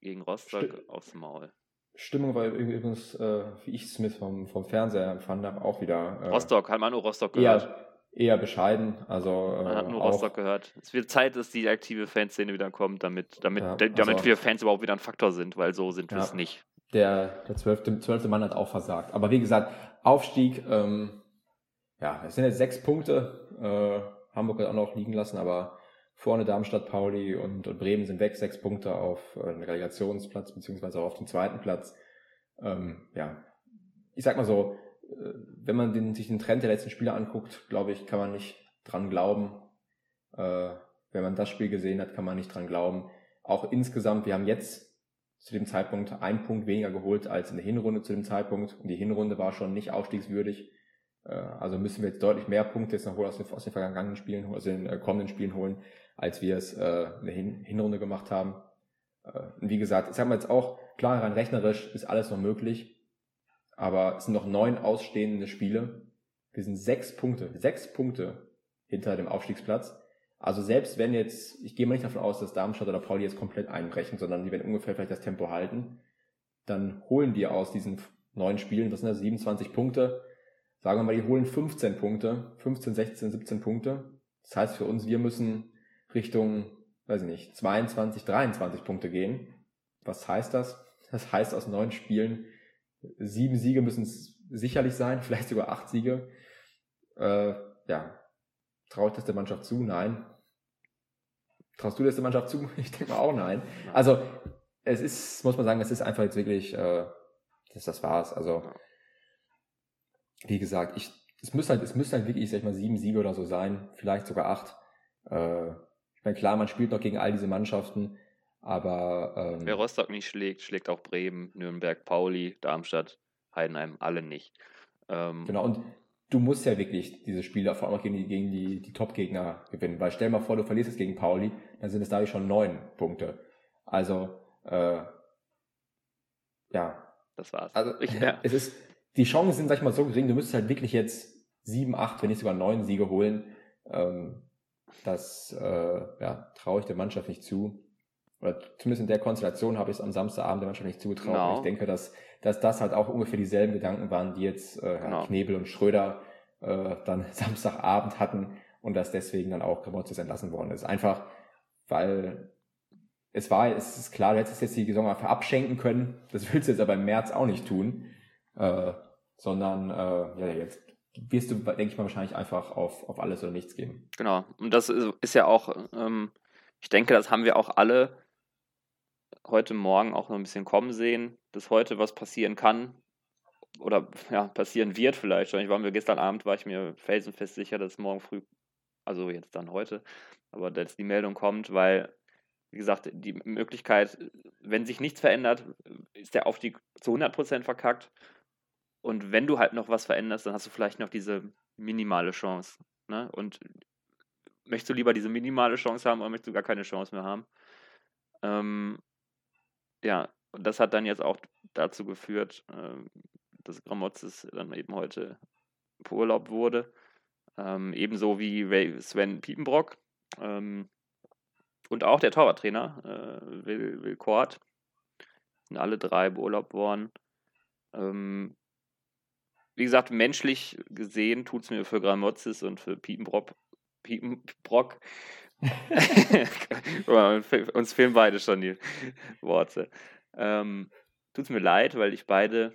Speaker 2: gegen Rostock
Speaker 1: Sti-
Speaker 2: aufs Maul.
Speaker 1: Stimmung war übrigens, äh, wie ich es mit vom, vom Fernseher empfand habe, auch wieder äh,
Speaker 2: Rostock, hat man nur Rostock gehört.
Speaker 1: eher, eher bescheiden. Also äh,
Speaker 2: Man hat nur
Speaker 1: auch,
Speaker 2: Rostock gehört. Es wird Zeit, dass die aktive Fanszene wieder kommt, damit, damit,
Speaker 1: Ja,
Speaker 2: damit
Speaker 1: also-
Speaker 2: wir Fans überhaupt wieder ein Faktor sind, weil so sind wir
Speaker 1: Ja.
Speaker 2: es nicht.
Speaker 1: der, der zwölfte, zwölfte Mann hat auch versagt. Aber wie gesagt, Aufstieg, ähm, ja, es sind jetzt sechs Punkte. Äh, Hamburg hat auch noch liegen lassen, aber vorne Darmstadt, Pauli und, und Bremen sind weg, sechs Punkte auf äh, den Relegationsplatz, beziehungsweise auch auf den zweiten Platz. Ähm, ja, ich sag mal so, äh, wenn man den, sich den Trend der letzten Spiele anguckt, glaube ich, kann man nicht dran glauben. Äh, wenn man das Spiel gesehen hat, kann man nicht dran glauben. Auch insgesamt, wir haben jetzt zu dem Zeitpunkt einen Punkt weniger geholt als in der Hinrunde zu dem Zeitpunkt. Und die Hinrunde war schon nicht aufstiegswürdig. Äh, Also müssen wir jetzt deutlich mehr Punkte jetzt noch holen aus den, aus den vergangenen Spielen, aus den äh, kommenden Spielen holen, als wir es äh, in der Hin Hinrunde gemacht haben. Und wie gesagt, ich sage mal jetzt auch, klar, rein rechnerisch ist alles noch möglich. Aber es sind noch neun ausstehende Spiele. Wir sind sechs Punkte, sechs Punkte hinter dem Aufstiegsplatz. Also selbst wenn jetzt, ich gehe mal nicht davon aus, dass Darmstadt oder Pauli jetzt komplett einbrechen, sondern die werden ungefähr vielleicht das Tempo halten, dann holen die aus diesen neun Spielen, das sind ja 27 Punkte, sagen wir mal, die holen 15 Punkte, 15, 16, 17 Punkte. Das heißt für uns, wir müssen Richtung, weiß ich nicht, 22, 23 Punkte gehen. Was heißt das? Das heißt aus neun Spielen, sieben Siege müssen es sicherlich sein, vielleicht sogar acht Siege. Äh, ja, traut das der Mannschaft zu? Nein. Traust du das der Mannschaft zu? Ich denke mal auch nein. Also es ist, muss man sagen, es ist einfach jetzt wirklich, äh, das, das war's. Also wie gesagt, ich, es müsste halt, es müsste halt wirklich, ich sag mal, sieben Siege oder so sein, vielleicht sogar acht. Äh, ich meine, klar, man spielt noch gegen all diese Mannschaften, aber ähm,
Speaker 2: Wer Rostock nicht schlägt, schlägt auch Bremen, Nürnberg, Pauli, Darmstadt, Heidenheim, alle nicht. Ähm,
Speaker 1: Genau, und du musst ja wirklich diese Spiele vor allem auch gegen die, gegen die, die Top-Gegner gewinnen, weil stell mal vor, du verlierst jetzt gegen Pauli, dann sind es dadurch schon neun Punkte. Also, äh, ja,
Speaker 2: Das war's.
Speaker 1: also
Speaker 2: ich, ja.
Speaker 1: es ist, die Chancen sind, sag ich mal, so gering, du müsstest halt wirklich jetzt sieben, acht, wenn nicht sogar neun Siege holen. Ähm, das äh, ja, traue ich der Mannschaft nicht zu. Oder zumindest in der Konstellation habe ich es am Samstagabend der Mannschaft nicht zugetraut. Genau. Ich denke, dass, dass das halt auch ungefähr dieselben Gedanken waren, die jetzt äh, genau. Knebel und Schröder äh, dann Samstagabend hatten und dass deswegen dann auch Gramozis entlassen worden ist. Einfach, weil es war, es ist klar, du hättest jetzt die Saison einfach abschenken können. Das willst du jetzt aber im März auch nicht tun. Äh, sondern äh, ja, jetzt wirst du, denke ich mal, wahrscheinlich einfach auf, auf alles oder nichts gehen.
Speaker 2: Genau. Und das ist, ja auch, ähm, ich denke, das haben wir auch alle heute Morgen auch noch ein bisschen kommen sehen, dass heute was passieren kann oder ja, passieren wird vielleicht. Ich war mir gestern Abend, war ich mir felsenfest sicher, dass morgen früh, also jetzt dann heute, aber dass die Meldung kommt, weil wie gesagt, die Möglichkeit, wenn sich nichts verändert, ist der Aufstieg zu 100% verkackt. Und wenn du halt noch was veränderst, dann hast du vielleicht noch diese minimale Chance. Ne? Und möchtest du lieber diese minimale Chance haben oder möchtest du gar keine Chance mehr haben? Ähm, ja, und das hat dann jetzt auch dazu geführt, ähm, dass Gramotzes dann eben heute beurlaubt wurde. Ähm, ebenso wie Sven Piepenbrock. Ähm, und auch der Torwarttrainer, äh, Will, Will Kort, sind alle drei beurlaubt worden. Ähm, wie gesagt, menschlich gesehen tut es mir für Gramozis und für Piepenbrock, Piepenbrock uns fehlen beide schon die Worte. Ähm, tut es mir leid, weil ich beide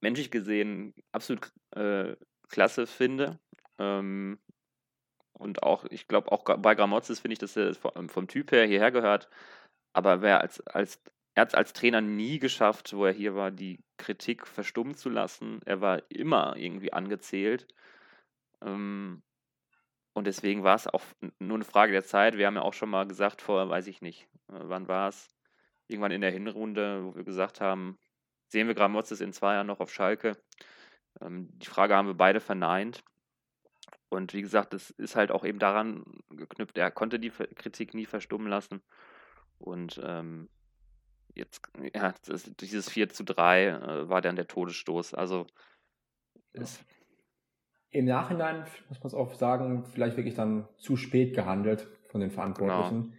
Speaker 2: menschlich gesehen absolut äh, klasse finde. Ähm, und auch, ich glaube, auch bei Gramozis finde ich, dass er vom, vom Typ her hierher gehört. Aber wer als, als, er hat es als Trainer nie geschafft, wo er hier war, die Kritik verstummen zu lassen. Er war immer irgendwie angezählt. Ähm, und deswegen war es auch nur eine Frage der Zeit. Wir haben ja auch schon mal gesagt, vor, weiß ich nicht, äh, wann war es? Irgendwann in der Hinrunde, wo wir gesagt haben, sehen wir Gramozis in zwei Jahren noch auf Schalke? Ähm, die Frage haben wir beide verneint. Und wie gesagt, das ist halt auch eben daran geknüpft, er konnte die Kritik nie verstummen lassen. Und ähm, jetzt, ja, das, dieses 4 zu 3 äh, war dann der Todesstoß. Also
Speaker 1: ja. im Nachhinein muss man es auch sagen, vielleicht wirklich dann zu spät gehandelt von den Verantwortlichen.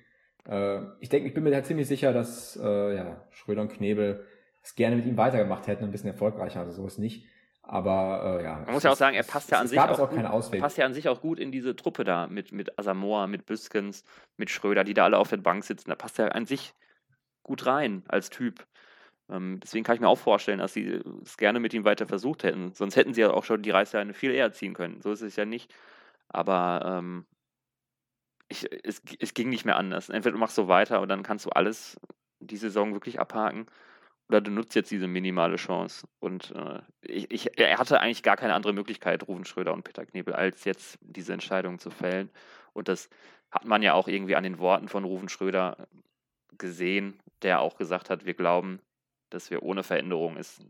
Speaker 1: Genau. Äh, ich denke, ich bin mir halt ziemlich sicher, dass äh, ja, Schröder und Knebel es gerne mit ihm weitergemacht hätten, ein bisschen erfolgreicher, also sowas nicht. Aber äh, ja.
Speaker 2: Man muss ja auch sagen, er passt ja an sich auch, auch gut, passt ja an sich auch gut in diese Truppe da mit, mit Asamoah, mit Büskens, mit Schröder, die da alle auf der Bank sitzen. Da passt er an sich gut rein als Typ. Ähm, deswegen kann ich mir auch vorstellen, dass sie es gerne mit ihm weiter versucht hätten. Sonst hätten sie ja auch schon die Reißleine viel eher ziehen können. So ist es ja nicht. Aber ähm, ich, es, es ging nicht mehr anders. Entweder du machst so weiter und dann kannst du alles die Saison wirklich abhaken oder du nutzt jetzt diese minimale Chance. Und äh, ich, ich, er hatte eigentlich gar keine andere Möglichkeit, Rufen Schröder und Peter Knebel, als jetzt diese Entscheidung zu fällen. Und das hat man ja auch irgendwie an den Worten von Rufen Schröder gesehen, der auch gesagt hat, wir glauben, dass wir ohne Veränderung ist,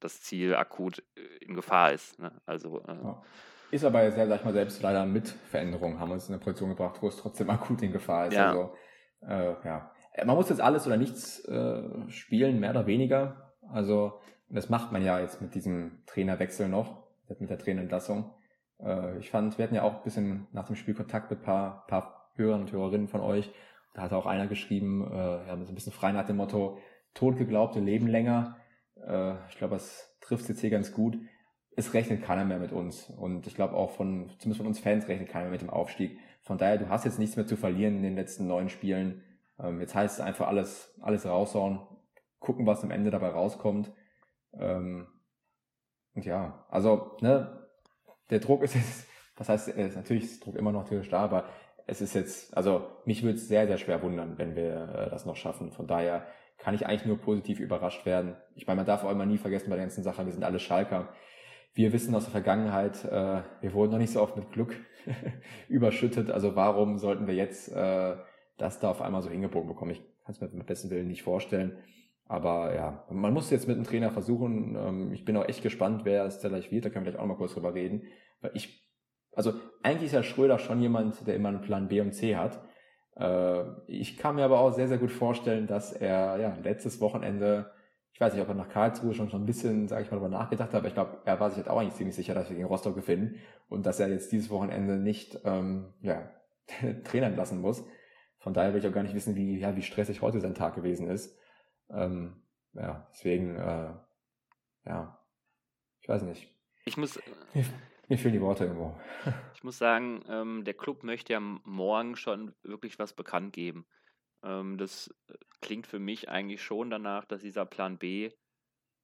Speaker 2: das Ziel akut äh, in Gefahr ist. Ne? Also äh, ja.
Speaker 1: Ist aber ja, sag ich mal, selbst leider mit Veränderung haben wir uns in eine Position gebracht, wo es trotzdem akut in Gefahr ist. Ja. Also, äh, ja. Äh, man muss jetzt alles oder nichts äh, spielen, mehr oder weniger. Also das macht man ja jetzt mit diesem Trainerwechsel noch, mit der Trainerentlassung. Äh, ich fand, wir hatten ja auch ein bisschen nach dem Spiel Kontakt mit ein paar, paar Hörern und Hörerinnen von euch. Da hat auch einer geschrieben, äh, ja, so ein bisschen frei nach dem Motto, totgeglaubte leben länger. Äh, ich glaube, das trifft jetzt hier ganz gut. Es rechnet keiner mehr mit uns. Und ich glaube auch von, zumindest von uns Fans rechnet keiner mehr mit dem Aufstieg. Von daher, du hast jetzt nichts mehr zu verlieren in den letzten neun Spielen. Ähm, jetzt heißt es einfach alles, alles raushauen, gucken, was am Ende dabei rauskommt. Ähm, und ja, also, ne, der Druck ist jetzt, was heißt, natürlich ist Druck immer noch theoretisch da, aber es ist jetzt, also mich würde es sehr, sehr schwer wundern, wenn wir äh, das noch schaffen. Von daher kann ich eigentlich nur positiv überrascht werden. Ich meine, man darf auch immer nie vergessen bei der ganzen Sache, wir sind alle Schalker. Wir wissen aus der Vergangenheit, äh, wir wurden noch nicht so oft mit Glück überschüttet. Also warum sollten wir jetzt äh, das da auf einmal so hingebogen bekommen. Ich kann es mir mit besten Willen nicht vorstellen. Aber ja, man muss jetzt mit dem Trainer versuchen. Ähm, ich bin auch echt gespannt, wer es da gleich wird. Da können wir gleich auch noch mal kurz drüber reden. Weil ich, also eigentlich ist ja Schröder schon jemand, der immer einen Plan B und C hat. Äh, ich kann mir aber auch sehr, sehr gut vorstellen, dass er ja letztes Wochenende ich weiß nicht, ob er nach Karlsruhe schon, schon ein bisschen, sage ich mal, darüber nachgedacht hat, aber ich glaube, er war sich jetzt auch eigentlich ziemlich sicher, dass wir gegen Rostock gewinnen und dass er jetzt dieses Wochenende nicht ähm, ja, Trainer lassen muss. Von daher will ich auch gar nicht wissen, wie, ja, wie stressig heute sein Tag gewesen ist. Ähm, ja, deswegen, äh, ja, ich weiß nicht.
Speaker 2: Ich muss.
Speaker 1: Mir, fehlen die Worte irgendwo.
Speaker 2: Ich muss sagen, ähm, der Club möchte ja morgen schon wirklich was bekannt geben. Ähm, das äh, klingt für mich eigentlich schon danach, dass dieser Plan B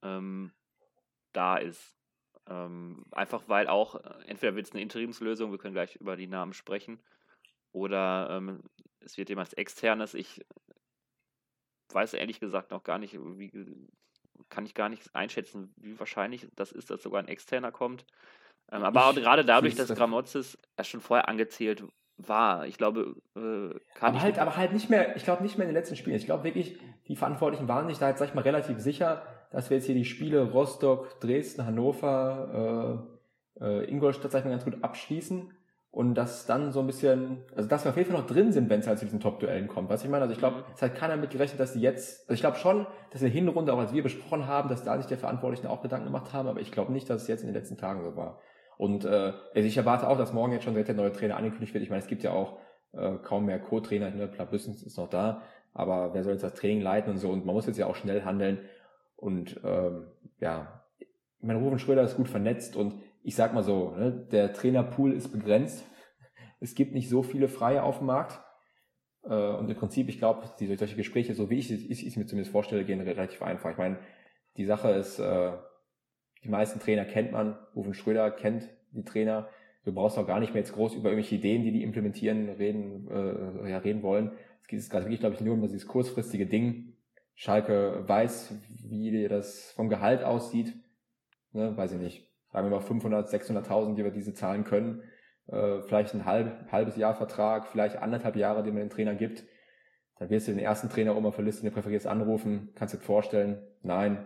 Speaker 2: ähm, da ist. Ähm, einfach weil auch, äh, entweder wird es eine Interimslösung, wir können gleich über die Namen sprechen, oder ähm, es wird jemand externes. Ich weiß ehrlich gesagt noch gar nicht, wie, kann ich gar nicht einschätzen, wie wahrscheinlich das ist, dass sogar ein externer kommt. Ähm, aber ich, gerade dadurch, dass Gramozis ja schon vorher angezählt war. Ich glaube, äh,
Speaker 1: kann aber halt, aber halt nicht mehr, ich glaube nicht mehr in den letzten Spielen. Ich glaube wirklich, die Verantwortlichen waren sich da jetzt, sag ich mal, relativ sicher, dass wir jetzt hier die Spiele Rostock, Dresden, Hannover, äh, äh, Ingolstadt, sag ich mal, ganz gut abschließen und dass dann so ein bisschen, also dass wir auf jeden Fall noch drin sind, wenn es halt zu diesen Top-Duellen kommt. Was ich meine, also ich glaube, mhm. es hat keiner mit gerechnet, dass die jetzt, also ich glaube schon, dass in der Hinrunde, auch als wir besprochen haben, dass da sich der Verantwortlichen auch Gedanken gemacht haben, aber ich glaube nicht, dass es jetzt in den letzten Tagen so war. Und äh, also ich erwarte auch, dass morgen jetzt schon direkt der neue Trainer angekündigt wird. Ich meine, es gibt ja auch äh, kaum mehr Co-Trainer, ne? Plabüssens ist noch da, aber wer soll jetzt das Training leiten und so und man muss jetzt ja auch schnell handeln und ähm, ja, mein Rufen Schröder ist gut vernetzt und ich sag mal so, ne, der Trainerpool ist begrenzt. Es gibt nicht so viele Freie auf dem Markt. Äh, und im Prinzip, ich glaube, solche Gespräche, so wie ich es mir zumindest vorstelle, gehen relativ einfach. Ich meine, die Sache ist, äh, die meisten Trainer kennt man. Rufen Schröder kennt die Trainer. Du brauchst auch gar nicht mehr jetzt groß über irgendwelche Ideen, die die implementieren, reden, äh, ja, reden wollen. Es geht gerade wirklich, glaube ich, nur um dieses kurzfristige Ding. Schalke weiß, wie das vom Gehalt aussieht. Ne, weiß ich nicht. Sagen wir mal 500, 600.000, die wir diese zahlen können. Äh, vielleicht ein halb, halbes Jahr Vertrag, vielleicht anderthalb Jahre, die man den Trainer gibt. Dann wirst du den ersten Trainer auf der Liste, den präferierst, anrufen. Kannst du dir vorstellen? Nein.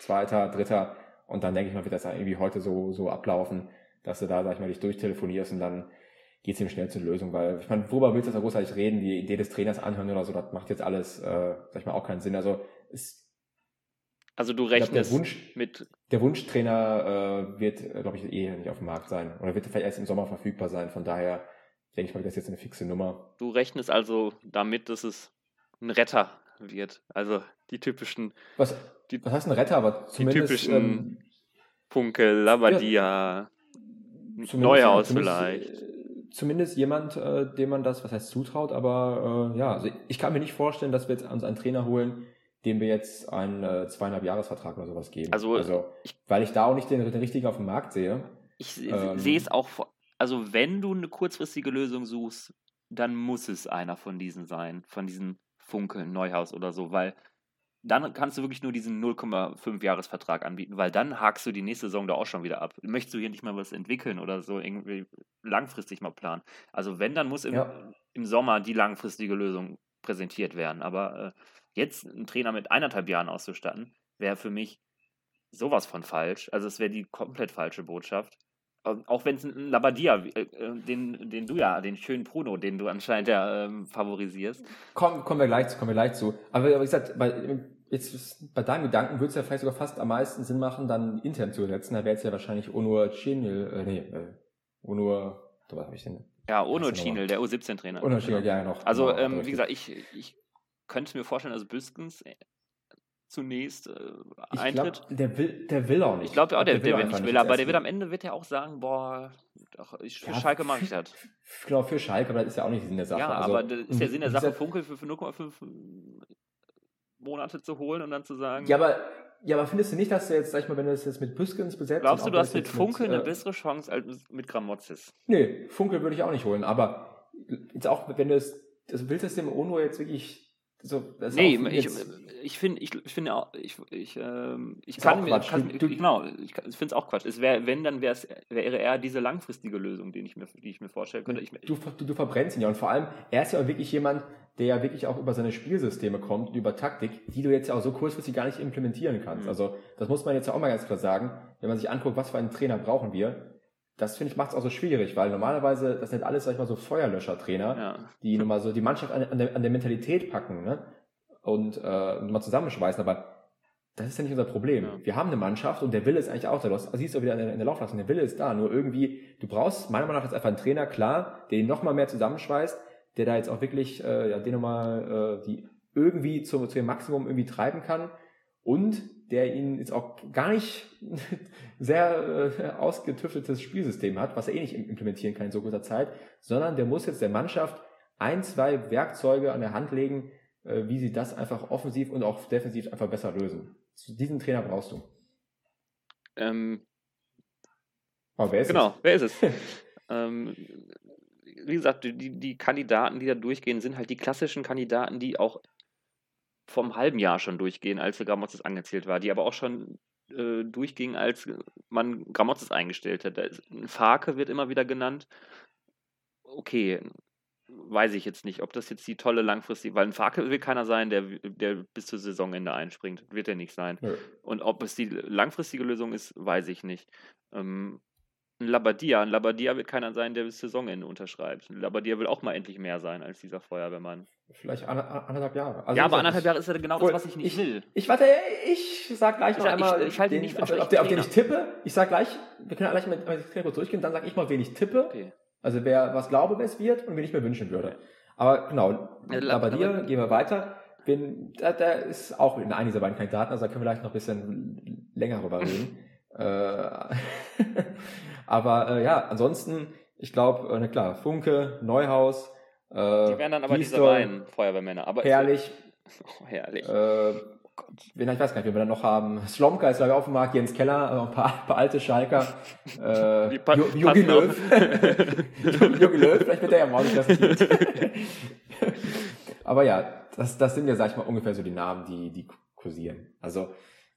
Speaker 1: Zweiter, dritter. Und dann denke ich mal, wird das irgendwie heute so, so ablaufen, dass du da, sag ich mal, dich durchtelefonierst und dann geht es ihm schnell zur Lösung, weil ich meine, worüber willst du da großartig reden, die Idee des Trainers anhören oder so, das macht jetzt alles, äh, sag ich mal, auch keinen Sinn. Also es
Speaker 2: also du rechnest glaub,
Speaker 1: der Wunsch,
Speaker 2: mit.
Speaker 1: Der Wunschtrainer äh, wird, glaube ich, eh nicht auf dem Markt sein. Oder wird vielleicht erst im Sommer verfügbar sein. Von daher denke ich mal, das ist jetzt eine fixe Nummer.
Speaker 2: Du rechnest also damit, dass es ein Retter wird. Also die typischen.
Speaker 1: Was, die, was heißt ein Retter? Aber zumindest.
Speaker 2: Die typischen ähm, Funke, Labadia, ja, Neuhaus vielleicht.
Speaker 1: Äh, zumindest jemand, äh, dem man das, was heißt zutraut, aber äh, ja, also ich kann mir nicht vorstellen, dass wir jetzt uns einen Trainer holen, dem wir jetzt einen äh, zweieinhalb Jahresvertrag oder sowas geben.
Speaker 2: Also, also
Speaker 1: ich, weil ich da auch nicht den, den richtigen auf dem Markt sehe.
Speaker 2: Ich ähm, sehe es auch, also wenn du eine kurzfristige Lösung suchst, dann muss es einer von diesen sein, von diesen Funke, Neuhaus oder so, weil dann kannst du wirklich nur diesen 0,5 Jahresvertrag anbieten, weil dann hakst du die nächste Saison da auch schon wieder ab. Möchtest du hier nicht mal was entwickeln oder so irgendwie langfristig mal planen? Also wenn, dann muss im, ja. im Sommer die langfristige Lösung präsentiert werden. Aber äh, Jetzt einen Trainer mit eineinhalb Jahren auszustatten, wäre für mich sowas von falsch. Also es wäre die komplett falsche Botschaft. Ähm, auch wenn es ein Labadia, äh, äh, den, den du ja, den schönen Bruno, den du anscheinend ja ähm, favorisierst.
Speaker 1: Komm, kommen wir gleich zu, kommen wir gleich zu. Aber, aber wie gesagt, bei, jetzt bei deinem Gedanken würde es ja vielleicht sogar fast am meisten Sinn machen, dann intern zu ersetzen. Da wäre es ja wahrscheinlich Onur Chinil, äh, nee, äh, Onur, was habe ich denn?
Speaker 2: Ja, Onur Chinil, der U17-Trainer.
Speaker 1: Onur Chinil, ja, noch.
Speaker 2: Also, genau, ähm, wie gesagt, ich, ich könnte mir vorstellen, dass Büskens zunächst äh, eintritt.
Speaker 1: Glaub, der will, der will auch nicht.
Speaker 2: Ich glaube auch, der, der, will, nicht will, aber der wird am Ende wird er auch sagen, boah, ach, ich, für ja, Schalke mache ich das.
Speaker 1: Genau, für Schalke, aber das ist ja auch nicht Sinn der Sache.
Speaker 2: Ja, also, aber das ist der Sinn der Sache, Funkel für, für 0,5 Monate zu holen und dann zu sagen.
Speaker 1: Ja, aber ja, aber findest du nicht, dass du jetzt, sag ich mal, wenn du das jetzt mit Büskens besetzt
Speaker 2: Glaubst du, du hast mit Funkel mit, eine äh, bessere Chance als mit Gramozis?
Speaker 1: Nee, Funkel würde ich auch nicht holen, aber jetzt auch, wenn du es, also willst du es dem Ono jetzt wirklich so,
Speaker 2: nee, ich, ich finde, ich, ich finde auch, ich, ich, ähm, ich kann mir, kann, du, genau, ich, ich finde es auch Quatsch. Es wäre, wenn, dann wäre eher diese langfristige Lösung, die ich mir, die ich mir vorstellen könnte. Ich,
Speaker 1: du, du, du verbrennst ihn ja und vor allem, er ist ja auch wirklich jemand, der ja wirklich auch über seine Spielsysteme kommt, über Taktik, die du jetzt ja auch so kurzfristig gar nicht implementieren kannst. Mhm. Also, das muss man jetzt ja auch mal ganz klar sagen. Wenn man sich anguckt, was für einen Trainer brauchen wir, das finde ich macht es auch so schwierig, weil normalerweise, das sind alles, sag ich mal, so Feuerlöscher-Trainer, ja. die nun mal so die Mannschaft an, an, der, an der Mentalität packen, ne? Und äh, mal zusammenschweißen, aber das ist ja nicht unser Problem.
Speaker 2: Ja.
Speaker 1: Wir haben eine Mannschaft und der Wille ist eigentlich auch da. Du hast- siehst du wieder in der, in der Laufleistung, der Wille ist da. Nur irgendwie, du brauchst meiner Meinung nach jetzt einfach einen Trainer, klar, der ihn nochmal mehr zusammenschweißt, der da jetzt auch wirklich, äh, ja, den nochmal, äh, die irgendwie zu, zu ihrem Maximum irgendwie treiben kann und der ihn jetzt auch gar nicht sehr äh, ausgetüfteltes Spielsystem hat, was er eh nicht im- implementieren kann in so kurzer Zeit, sondern der muss jetzt der Mannschaft ein, zwei Werkzeuge an der Hand legen, äh, wie sie das einfach offensiv und auch defensiv einfach besser lösen. Diesen Trainer brauchst du.
Speaker 2: Ähm,
Speaker 1: Aber wer ist
Speaker 2: genau, wer ist es? ähm, wie gesagt, die, die Kandidaten, die da durchgehen, sind halt die klassischen Kandidaten, die auch vom halben Jahr schon durchgehen, als der Gramotzes angezählt war, die aber auch schon äh, durchgingen, als man Gramotzes eingestellt hat. Ein Farke wird immer wieder genannt. Okay, weiß ich jetzt nicht, ob das jetzt die tolle langfristige, weil ein Farke will keiner sein, der, der bis zur Saisonende einspringt. Wird er nicht sein.
Speaker 1: Nö.
Speaker 2: Und ob es die langfristige Lösung ist, weiß ich nicht. Ähm, ein Labadia, ein Labadia wird keiner sein, der bis Saisonende unterschreibt. Ein Labadia will auch mal endlich mehr sein als dieser Feuerwehrmann.
Speaker 1: Vielleicht ander- anderthalb Jahre. Also
Speaker 2: ja, aber anderthalb
Speaker 1: ich-
Speaker 2: Jahre ist ja genau das, was ich nicht will.
Speaker 1: Ich warte, ich sag gleich noch
Speaker 2: Ich-
Speaker 1: einmal,
Speaker 2: ich- ich halte ihn
Speaker 1: den,
Speaker 2: nicht für
Speaker 1: auf, auf, den, auf den ich tippe. Ich sag gleich, wir können gleich mit, mit Trainer kurz durchgehen, dann sag ich mal, wen ich tippe.
Speaker 2: Okay.
Speaker 1: Also wer was glaube, wer es wird und wen ich mir wünschen würde. Aber genau,
Speaker 2: Ja, aber-
Speaker 1: dir gehen wir weiter. Wen, da, da ist auch in einem dieser beiden Kandidaten, also da können wir vielleicht noch ein bisschen länger drüber reden. äh, aber äh, ja, ansonsten, ich glaube, äh, na klar, Funke, Neuhaus, äh,
Speaker 2: Die wären dann aber diese
Speaker 1: Gisdol,
Speaker 2: beiden Feuerwehrmänner. Aber
Speaker 1: herrlich,
Speaker 2: Oh, herrlich.
Speaker 1: äh, wen, ich weiß gar nicht, wen wir dann noch haben. Slomka ist glaube ich auf dem Markt, Jens Keller, also ein paar, paar alte Schalker. Äh, Jogi. Löw. Jogi Löw, vielleicht wird er ja morgen das Aber ja, das, das sind ja, sag ich mal, ungefähr so die Namen, die, die kursieren. Also,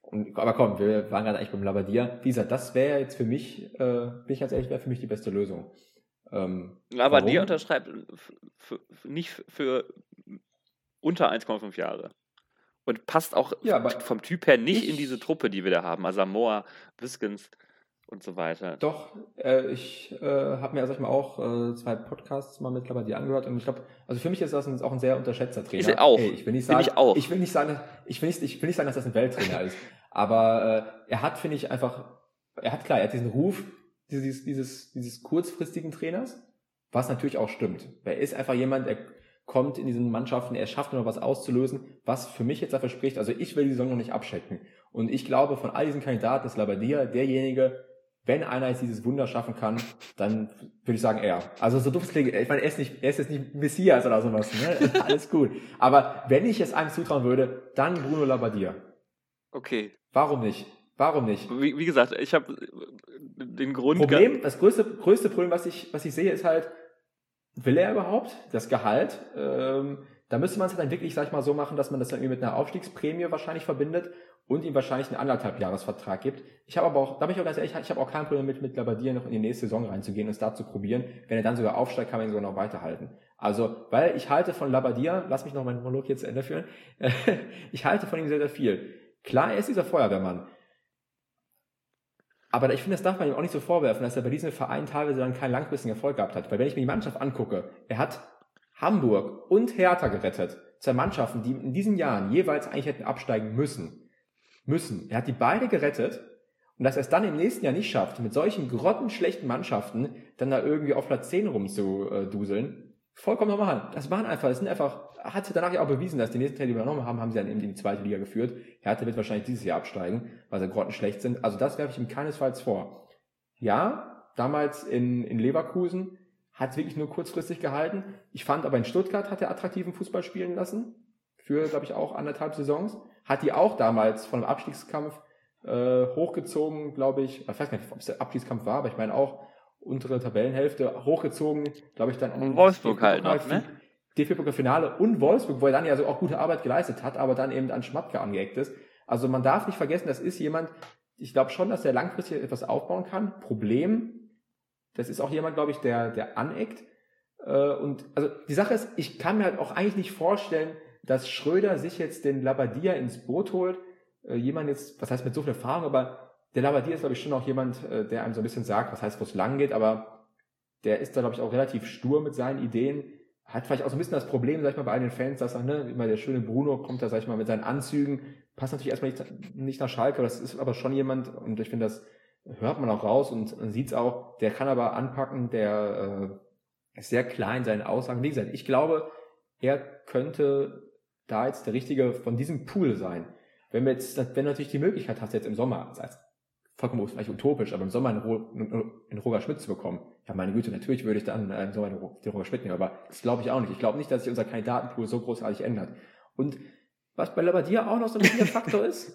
Speaker 1: und, aber komm, wir waren gerade eigentlich beim Labadier. Wie gesagt, das wäre jetzt für mich, äh, bin ich ganz ehrlich, wäre für mich die beste Lösung. Ähm,
Speaker 2: aber
Speaker 1: warum?
Speaker 2: unterschreibt nicht für unter 1,5 Jahre. Und passt auch
Speaker 1: Ja,
Speaker 2: vom Typ her nicht
Speaker 1: ich-
Speaker 2: in diese Truppe, die wir da haben. Asamoah, Wiskins und so weiter.
Speaker 1: Doch, äh, ich äh, habe mir, sag ich mal, auch äh, zwei Podcasts mal mit Labadier angehört und ich glaube, also für mich ist das ein, auch ein sehr unterschätzter Trainer.
Speaker 2: Er auch.
Speaker 1: Ey, ich will nicht sagen,
Speaker 2: ich auch.
Speaker 1: ich will nicht sagen, ich will nicht, ich will nicht sagen, dass das ein Welttrainer ist, aber äh, er hat, finde ich, einfach, er hat klar, er hat diesen Ruf dieses, dieses, dieses kurzfristigen Trainers, was natürlich auch stimmt. Er ist einfach jemand, der kommt in diesen Mannschaften, er schafft noch was auszulösen, was für mich jetzt dafür spricht. Also ich will die Saison noch nicht abchecken. Und ich glaube, von all diesen Kandidaten ist Labadia derjenige, wenn einer jetzt dieses Wunder schaffen kann, dann würde ich sagen er. Also so doof es klingt, ich meine, er ist nicht, er ist jetzt nicht Messias oder sowas, ne? Alles gut. Aber wenn ich es einem zutrauen würde, dann Bruno Labbadia.
Speaker 2: Okay.
Speaker 1: Warum nicht? Warum nicht?
Speaker 2: Wie, wie gesagt, ich habe den Grund.
Speaker 1: Problem, das größte, größte Problem, was ich, was ich sehe, ist halt, will er überhaupt das Gehalt? Ähm, da müsste man es halt dann wirklich, sag ich mal, so machen, dass man das dann irgendwie mit einer Aufstiegsprämie wahrscheinlich verbindet und ihm wahrscheinlich einen anderthalb Jahresvertrag gibt. Ich habe aber auch, da bin ich auch ganz ehrlich, ich habe auch kein Problem mit, mit Labadier noch in die nächste Saison reinzugehen und es da zu probieren. Wenn er dann sogar aufsteigt, kann man ihn sogar noch weiterhalten. Also, weil ich halte von Labadier, lass mich noch meinen Monolog jetzt zu Ende führen, ich halte von ihm sehr, sehr viel. Klar, er ist dieser Feuerwehrmann. Aber ich finde, das darf man ihm auch nicht so vorwerfen, dass er bei diesem Verein teilweise dann keinen langfristigen Erfolg gehabt hat. Weil wenn ich mir die Mannschaft angucke, er hat Hamburg und Hertha gerettet. Zwei Mannschaften, die in diesen Jahren jeweils eigentlich hätten absteigen müssen. Müssen. Er hat die beide gerettet. Und dass er es dann im nächsten Jahr nicht schafft, mit solchen grottenschlechten Mannschaften dann da irgendwie auf Platz 10 rumzuduseln, vollkommen normal. Das waren einfach, das sind einfach, hat danach ja auch bewiesen, dass die nächsten Teile, die wir übernommen haben, haben sie dann eben in die zweite Liga geführt. Hertha wird wahrscheinlich dieses Jahr absteigen, weil sie grottenschlecht sind. Also das werfe ich ihm keinesfalls vor. Ja, damals in, in Leverkusen hat es wirklich nur kurzfristig gehalten. Ich fand aber in Stuttgart hat er attraktiven Fußball spielen lassen. Für, glaube ich, auch anderthalb Saisons. Hat die auch damals von einem Abstiegskampf äh, hochgezogen, glaube ich. Ich weiß gar nicht, ob es der Abstiegskampf war, aber ich meine auch untere Tabellenhälfte hochgezogen, glaube ich, dann
Speaker 2: Und Wolfsburg halt noch, ne?
Speaker 1: DFB-Pokal-Finale und Wolfsburg, wo er dann ja so auch gute Arbeit geleistet hat, aber dann eben an Schmatke angeeckt ist. Also man darf nicht vergessen, das ist jemand, ich glaube schon, dass er langfristig etwas aufbauen kann. Problem, das ist auch jemand, glaube ich, der, der aneckt. Äh, und also die Sache ist, ich kann mir halt auch eigentlich nicht vorstellen, dass Schröder sich jetzt den Labadia ins Boot holt. Äh, jemand jetzt, was heißt mit so viel Erfahrung, aber der Labadia ist, glaube ich, schon auch jemand, äh, der einem so ein bisschen sagt, was heißt, wo es lang geht, aber der ist da, glaube ich, auch relativ stur mit seinen Ideen. hat vielleicht auch so ein bisschen das Problem, sag ich mal, bei einigen Fans, dass ne, immer der schöne Bruno kommt da, sag ich mal, mit seinen Anzügen, passt natürlich erstmal nicht, nicht nach Schalke, aber das ist aber schon jemand, und ich finde, das hört man auch raus und, und sieht es auch, der kann aber anpacken, der äh, ist sehr klein, seine Aussagen. Wie gesagt, ich glaube, er könnte da jetzt der Richtige von diesem Pool sein. Wenn wir jetzt, wenn du natürlich die Möglichkeit hast, jetzt im Sommer, das heißt, vollkommen vielleicht utopisch, aber im Sommer einen, einen Roger Schmidt zu bekommen, ja meine Güte, natürlich würde ich dann äh, im Sommer den Roger Schmidt nehmen, aber das glaube ich auch nicht. Ich glaube nicht, dass sich unser Kandidatenpool so großartig ändert. Und was bei Labadia auch noch so ein wichtiger Faktor ist,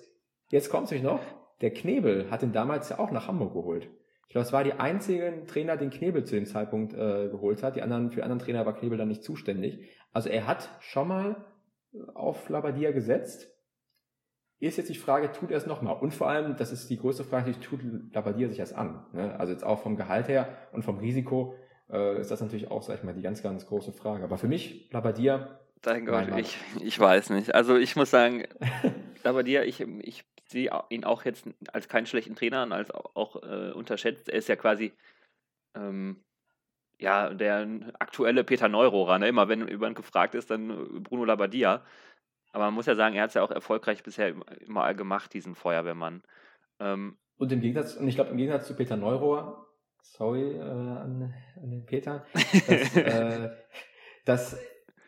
Speaker 1: jetzt kommt es nämlich noch, der Knebel hat ihn damals ja auch nach Hamburg geholt. Ich glaube, es war die einzigen Trainer, den Knebel zu dem Zeitpunkt äh, geholt hat. Die anderen, für die anderen Trainer war Knebel dann nicht zuständig. Also er hat schon mal auf Labadia gesetzt ist jetzt die Frage, tut er es nochmal? Und vor allem, das ist die größte Frage, tut Labadia sich das an? Ne? Also jetzt auch vom Gehalt her und vom Risiko äh, ist das natürlich auch, sag ich mal, die ganz, ganz große Frage. Aber für mich, Labadia.
Speaker 2: Dein Gott, ich, ich weiß nicht. Also ich muss sagen, Labadia, ich, ich sehe ihn auch jetzt als keinen schlechten Trainer an, als auch, auch äh, unterschätzt. Er ist ja quasi ähm, ja, der aktuelle Peter Neurohrer. Ne? Immer wenn jemand gefragt ist, dann Bruno Labadia. Aber man muss ja sagen, er hat es ja auch erfolgreich bisher immer gemacht, diesen Feuerwehrmann.
Speaker 1: Ähm, und im Gegensatz, und ich glaube, im Gegensatz zu Peter Neurohr, sorry äh, an, an, den Peter, dass, äh, dass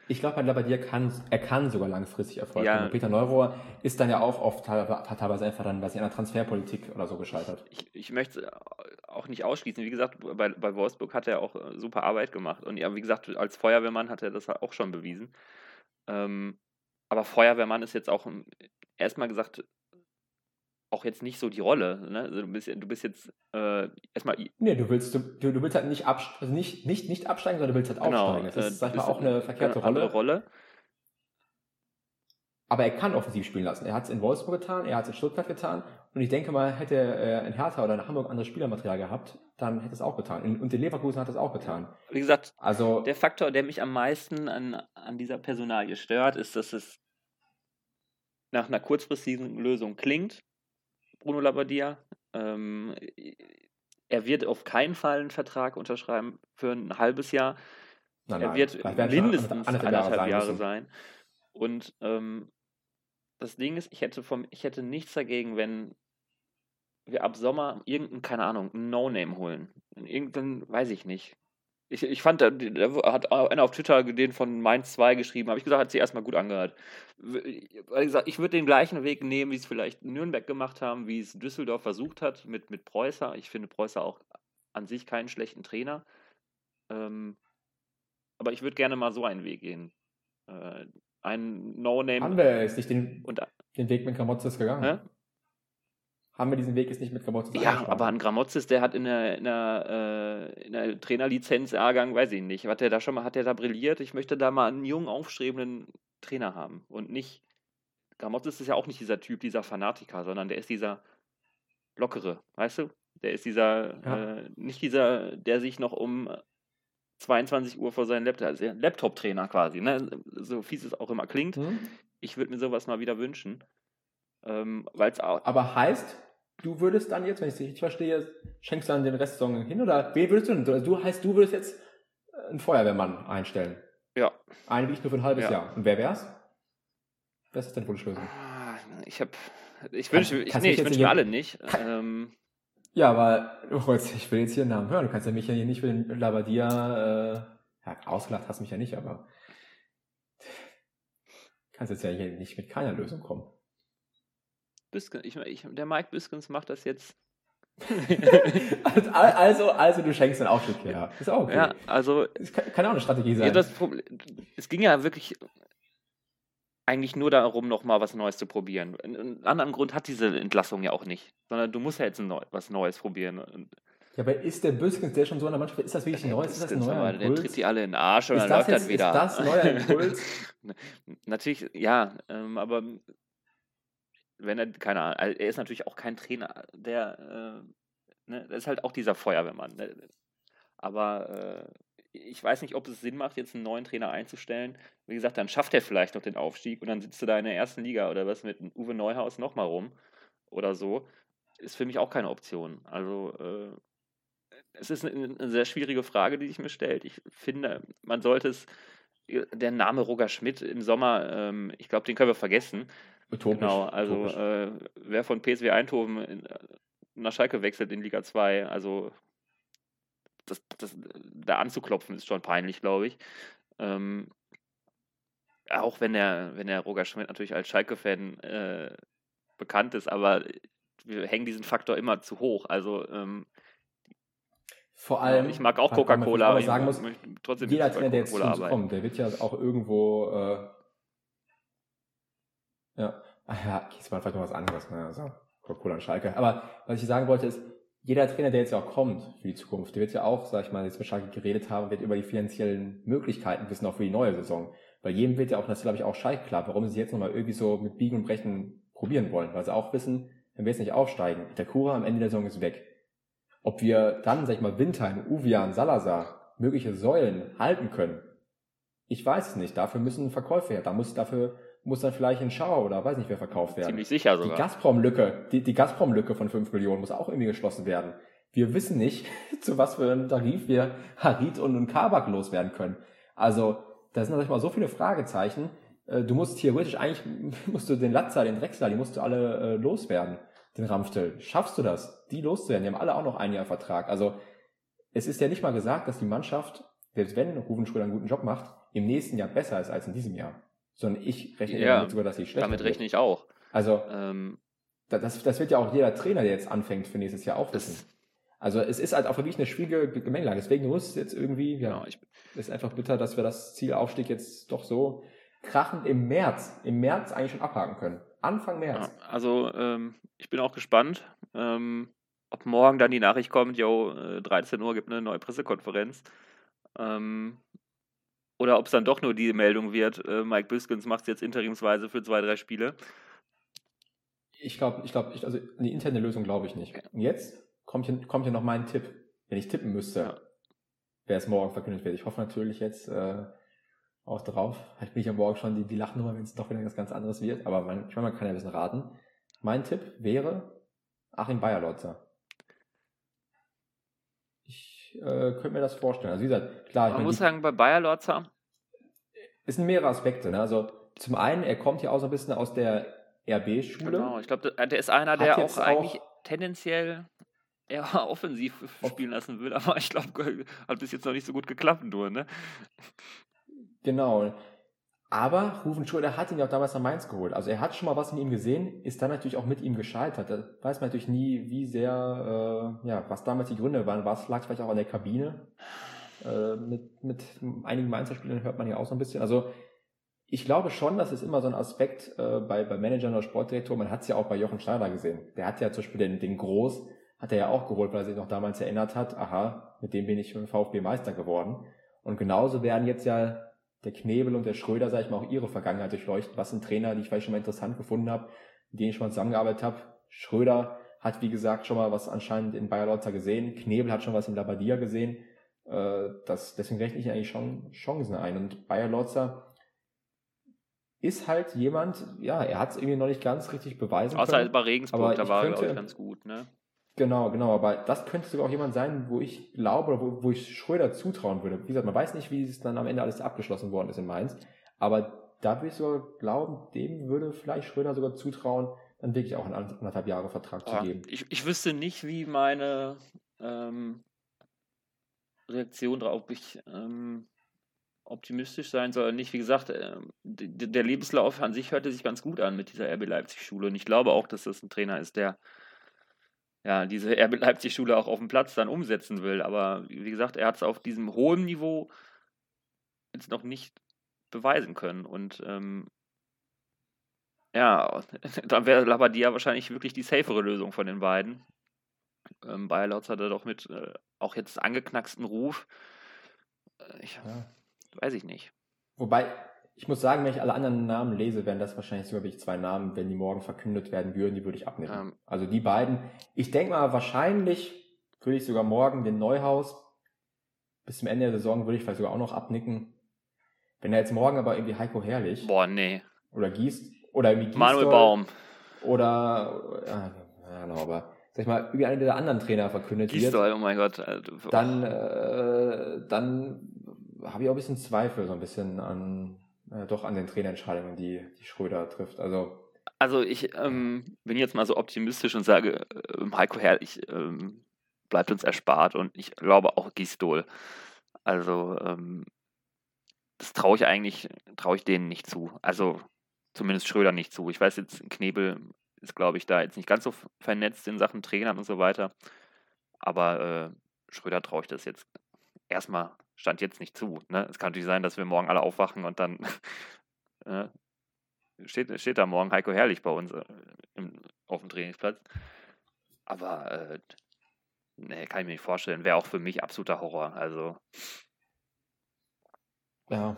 Speaker 1: ich glaube, bei dir kann, er kann sogar langfristig Erfolg ja. haben. Peter Neurohr ist dann ja auch oft teilweise einfach dann, was in der Transferpolitik oder so gescheitert.
Speaker 2: Ich, ich möchte auch nicht ausschließen. Wie gesagt, bei, bei Wolfsburg hat er auch äh, super Arbeit gemacht. Und ja, wie gesagt, als Feuerwehrmann hat er das auch schon bewiesen. Ähm, aber Feuerwehrmann ist jetzt auch erstmal gesagt auch jetzt nicht so die Rolle. Ne? Also du, bist, du bist jetzt äh, erstmal.
Speaker 1: Nee, du willst, du, du willst halt nicht, abst also nicht, nicht, nicht absteigen, sondern du willst halt genau, aufsteigen. Das ist, äh, sag ich mal, auch eine verkehrte eine Rolle. Rolle. Aber er kann offensiv spielen lassen. Er hat es in Wolfsburg getan, er hat es in Stuttgart getan. Und ich denke mal, hätte er in Hertha oder in Hamburg anderes Spielermaterial gehabt, dann hätte es auch getan. Und in Leverkusen hat es auch getan.
Speaker 2: Wie gesagt, also, der Faktor, der mich am meisten an, an dieser Personalie stört, ist, dass es nach einer kurzfristigen Lösung klingt. Bruno Labbadia. Ähm, er wird auf keinen Fall einen Vertrag unterschreiben für ein halbes Jahr. Nein, er wird mindestens anderthalb Jahre, sein. Und ähm, das Ding ist, ich hätte vom, ich hätte nichts dagegen, wenn wir ab Sommer irgendeinen, keine Ahnung, No-Name holen. Irgendeinen, weiß ich nicht. Ich, ich fand, da, da hat einer auf Twitter den von Mainz 2 geschrieben, habe ich gesagt, hat sie erstmal gut angehört. Ich würde den gleichen Weg nehmen, wie es vielleicht Nürnberg gemacht haben, wie es Düsseldorf versucht hat mit, mit Preußer. Ich finde Preußer auch an sich keinen schlechten Trainer. Ähm, aber ich würde gerne mal so einen Weg gehen. Äh, ein No-Name.
Speaker 1: Haben wir jetzt nicht den, und, den Weg mit Gramotzes gegangen? Hä? Haben wir diesen Weg jetzt nicht mit Gramotzes
Speaker 2: Ja, aber ein Gramotzes, der hat in der, in der, äh, in der Trainerlizenz-Jahrgang, weiß ich nicht, hat der da schon mal, hat der da brilliert? Ich möchte da mal einen jungen, aufstrebenden Trainer haben und nicht. Gramotzes ist ja auch nicht dieser Typ, dieser Fanatiker, sondern der ist dieser lockere, weißt du? Der ist dieser, ja. äh, nicht dieser, der sich noch um 22 Uhr vor seinen Laptop, also Laptop-Trainer quasi, ne? so fies es auch immer klingt. Hm. Ich würde mir sowas mal wieder wünschen. Ähm, weil's auch
Speaker 1: Aber heißt, du würdest dann jetzt, wenn ich es richtig verstehe, schenkst du dann den Rest Saison hin oder wen würdest du denn? Also du heißt, du würdest jetzt einen Feuerwehrmann einstellen.
Speaker 2: Ja.
Speaker 1: Einen wie ich nur für ein halbes ja. Jahr. Und wer wär's? Was ist deine Wunschlösung?
Speaker 2: Ah, ich habe, ich wünsche, ich, nee, ich wünsche mir alle nicht. Ähm,
Speaker 1: ja, aber ich will jetzt hier einen Namen hören. Du kannst ja mich ja hier nicht für den Labadia, äh, ja, ausgelacht hast mich ja nicht, aber kannst jetzt ja hier nicht mit keiner Lösung kommen.
Speaker 2: Biskens, ich, ich, der Mike Biskens macht das jetzt.
Speaker 1: also, also du schenkst dann auch Stück her. Ist auch okay.
Speaker 2: Ja, also.
Speaker 1: Es kann, kann auch eine Strategie sein.
Speaker 2: Ja, das Problem, es ging ja wirklich eigentlich nur darum, nochmal was Neues zu probieren. Einen anderen Grund hat diese Entlassung ja auch nicht, sondern du musst ja jetzt Neu was Neues probieren.
Speaker 1: Ja, aber ist der Büskens, der schon so in der Mannschaft ist, das wirklich ein neues? Ist das ein neuer
Speaker 2: Impuls? Der tritt die alle in den Arsch und ist dann läuft jetzt, das wieder.
Speaker 1: Ist das neuer Impuls?
Speaker 2: natürlich, ja, ähm, aber wenn er, keine Ahnung, er ist natürlich auch kein Trainer, der, äh, ne, das ist halt auch dieser Feuerwehrmann. Ne? Aber äh, ich weiß nicht, ob es Sinn macht, jetzt einen neuen Trainer einzustellen. Wie gesagt, dann schafft er vielleicht noch den Aufstieg und dann sitzt du da in der ersten Liga oder was mit Uwe Neuhaus nochmal rum oder so. Ist für mich auch keine Option. Also, äh, es ist eine, eine, sehr schwierige Frage, die sich mir stellt. Ich finde, man sollte es der Name Roger Schmidt im Sommer, ähm, ich glaube, den können wir vergessen. Utopisch. Genau, also äh, wer von PSW Eindhoven in, äh, nach Schalke wechselt in Liga 2, also das, das, da anzuklopfen ist schon peinlich, glaube ich. Ähm, auch wenn der, wenn der Roger Schmidt natürlich als Schalke-Fan äh, bekannt ist, aber wir hängen diesen Faktor immer zu hoch. Also ähm,
Speaker 1: vor allem,
Speaker 2: ich mag auch Coca-Cola,
Speaker 1: aber sagen muss, trotzdem jeder Trainer, der jetzt zu uns kommt, der wird ja auch irgendwo äh, ja, ach ja, mal vielleicht noch was anderes, ne? also Coca-Cola und Schalke. Aber was ich sagen wollte ist, jeder Trainer, der jetzt ja auch kommt für die Zukunft, der wird ja auch, sag ich mal, jetzt mit Schalke geredet haben, wird über die finanziellen Möglichkeiten wissen, auch für die neue Saison. Bei jedem wird ja auch, das glaube ich auch Schalke klar, warum sie jetzt nochmal irgendwie so mit Biegen und Brechen probieren wollen, weil sie auch wissen, wenn wir jetzt nicht aufsteigen, der Kura am Ende der Saison ist weg. Ob wir dann, sag ich mal, Windheim, Uvian, Salazar, mögliche Säulen halten können, ich weiß es nicht. Dafür müssen Verkäufe her. Da muss dafür muss dann vielleicht in Schau oder weiß nicht wer verkauft werden.
Speaker 2: Ziemlich sicher sogar.
Speaker 1: Die Gazprom-Lücke, die, die Gazprom-Lücke von 5 Millionen muss auch irgendwie geschlossen werden. Wir wissen nicht, zu was für einem Tarif wir Harit und, und Kabak loswerden können. Also, da sind natürlich mal so viele Fragezeichen. Äh, du musst theoretisch eigentlich, musst du den Latzer, den Drechsler, die musst du alle äh, loswerden. Den Ramftel. Schaffst du das, die loszuwerden? Die haben alle auch noch ein Jahr Vertrag. Also, es ist ja nicht mal gesagt, dass die Mannschaft, selbst wenn Rufen Schröder einen guten Job macht, im nächsten Jahr besser ist als in diesem Jahr sondern ich rechne
Speaker 2: ja, damit sogar, dass sie schlechter
Speaker 1: Damit
Speaker 2: rechne wird. ich auch.
Speaker 1: Also, ähm, das, das wird ja auch jeder Trainer, der jetzt anfängt für nächstes Jahr auch wissen. Also es ist halt auch wirklich eine schwierige Gemengelage. Deswegen muss es jetzt irgendwie, ja, genau, ich, ist einfach bitter, dass wir das Zielaufstieg jetzt doch so krachend im März, im März eigentlich schon abhaken können. Anfang März.
Speaker 2: Ja, also ähm, ich bin auch gespannt, ähm, ob morgen dann die Nachricht kommt, jo, äh, 13 Uhr gibt eine neue Pressekonferenz. Ähm, oder ob es dann doch nur die Meldung wird, äh, Mike Biskins macht es jetzt interimsweise für zwei, drei Spiele.
Speaker 1: Ich glaube, ich glaube, also die interne Lösung glaube ich nicht. Und jetzt kommt hier, kommt hier noch mein Tipp. Wenn ich tippen müsste, ja. wer es morgen verkündet wird. Ich hoffe natürlich jetzt äh, auch drauf. Vielleicht bin ich ja morgen schon die, die Lachnummer, wenn es doch wieder was ganz anderes wird. Aber man, ich meine, man kann ja ein bisschen raten. Mein Tipp wäre Achim Bayerlotzer äh, könnte mir das vorstellen. Also wie gesagt, klar.
Speaker 2: Man muss die, sagen, bei Bayer Lorzer.
Speaker 1: Es sind mehrere Aspekte. Ne? Also zum einen, er kommt ja auch so ein bisschen aus der RB-Schule.
Speaker 2: Genau, ich glaube, der ist einer, der auch eigentlich tendenziell eher offensiv spielen lassen will, aber ich glaube, hat bis jetzt noch nicht so gut geklappt, nur, ne?
Speaker 1: Genau. Aber Rufen Schröder hat ihn ja auch damals nach Mainz geholt. Also er hat schon mal was in ihm gesehen, ist dann natürlich auch mit ihm gescheitert. Da weiß man natürlich nie, wie sehr, äh, ja, was damals die Gründe waren. Was lag vielleicht auch an der Kabine? Äh, mit, mit einigen Mainzer Spielern hört man ja auch so ein bisschen. Also ich glaube schon, dass es immer so ein Aspekt äh, bei, bei Managern oder Sportdirektor, man hat es ja auch bei Jochen Schneider gesehen. Der hat ja zum Beispiel den, den Groß, hat er ja auch geholt, weil er sich noch damals erinnert hat, aha, mit dem bin ich im VfB Meister geworden. Und genauso werden jetzt ja der Knebel und der Schröder, sage ich mal, auch ihre Vergangenheit durchleuchten. Was sind Trainer, die ich vielleicht schon mal interessant gefunden habe, mit denen ich schon mal zusammengearbeitet habe. Schröder hat, wie gesagt, schon mal was anscheinend in Bayer Lotzer gesehen. Knebel hat schon was in Labadia gesehen. Äh, das, deswegen rechne ich eigentlich schon Chancen ein. Und Bayer Lotzer ist halt jemand, ja, er hat es irgendwie noch nicht ganz richtig beweisen
Speaker 2: Außer können. Außer bei Regensburg, da war er, glaube ich, ganz gut, ne?
Speaker 1: Genau, genau, aber das könnte sogar auch jemand sein, wo ich glaube, wo, wo ich Schröder zutrauen würde. Wie gesagt, man weiß nicht, wie es dann am Ende alles abgeschlossen worden ist in Mainz, aber da würde ich sogar glauben, dem würde vielleicht Schröder sogar zutrauen, dann wirklich auch einen anderthalb Jahre Vertrag ja, zu geben.
Speaker 2: Ich, ich wüsste nicht, wie meine ähm, Reaktion darauf, ob ich ähm, optimistisch sein soll oder nicht. Wie gesagt, äh, der Lebenslauf an sich hörte sich ganz gut an mit dieser RB Leipzig-Schule und ich glaube auch, dass das ein Trainer ist, der ja, diese RB Leipzig-Schule auch auf dem Platz dann umsetzen will. Aber wie gesagt, er hat es auf diesem hohen Niveau jetzt noch nicht beweisen können. Und ähm, ja, dann wäre Labadia wahrscheinlich wirklich die safere Lösung von den beiden. Ähm, Bayer Lautz hat er doch mit äh, auch jetzt angeknacksten Ruf. Äh, ich, ja. Weiß ich nicht.
Speaker 1: Wobei, ich muss sagen, wenn ich alle anderen Namen lese, wären das wahrscheinlich sogar wirklich zwei Namen, wenn die morgen verkündet werden würden, die würde ich abnehmen. Ähm. Also die beiden. Ich denke mal, wahrscheinlich würde ich sogar morgen den Neuhaus bis zum Ende der Saison würde ich vielleicht sogar auch noch abnicken. Wenn er jetzt morgen aber irgendwie Heiko Herrlich.
Speaker 2: Boah, nee.
Speaker 1: Oder Gießt. Oder irgendwie Gießt.
Speaker 2: Manuel Baum.
Speaker 1: Oder, ja, genau, aber sag ich mal, irgendwie einer der anderen Trainer verkündet
Speaker 2: Gießdoll, wird. oh mein Gott.
Speaker 1: Dann, äh, dann habe ich auch ein bisschen Zweifel, so ein bisschen an, äh, doch an den Trainerentscheidungen, die, die Schröder trifft. Also,
Speaker 2: also ich ähm, bin jetzt mal so optimistisch und sage, äh, Heiko Herrlich ähm, bleibt uns erspart und ich glaube auch Gistol. Also ähm, das traue ich eigentlich, traue ich denen nicht zu. Also zumindest Schröder nicht zu. Ich weiß jetzt, Knebel ist, glaube ich, da jetzt nicht ganz so vernetzt in Sachen Trainern und so weiter. Aber äh, Schröder traue ich das jetzt erstmal, stand jetzt nicht zu. Ne? Es kann natürlich sein, dass wir morgen alle aufwachen und dann äh, steht, steht da morgen Heiko Herrlich bei uns äh, im, auf dem Trainingsplatz. Aber äh, nee, kann ich mir nicht vorstellen. Wäre auch für mich absoluter Horror. Also.
Speaker 1: Ja.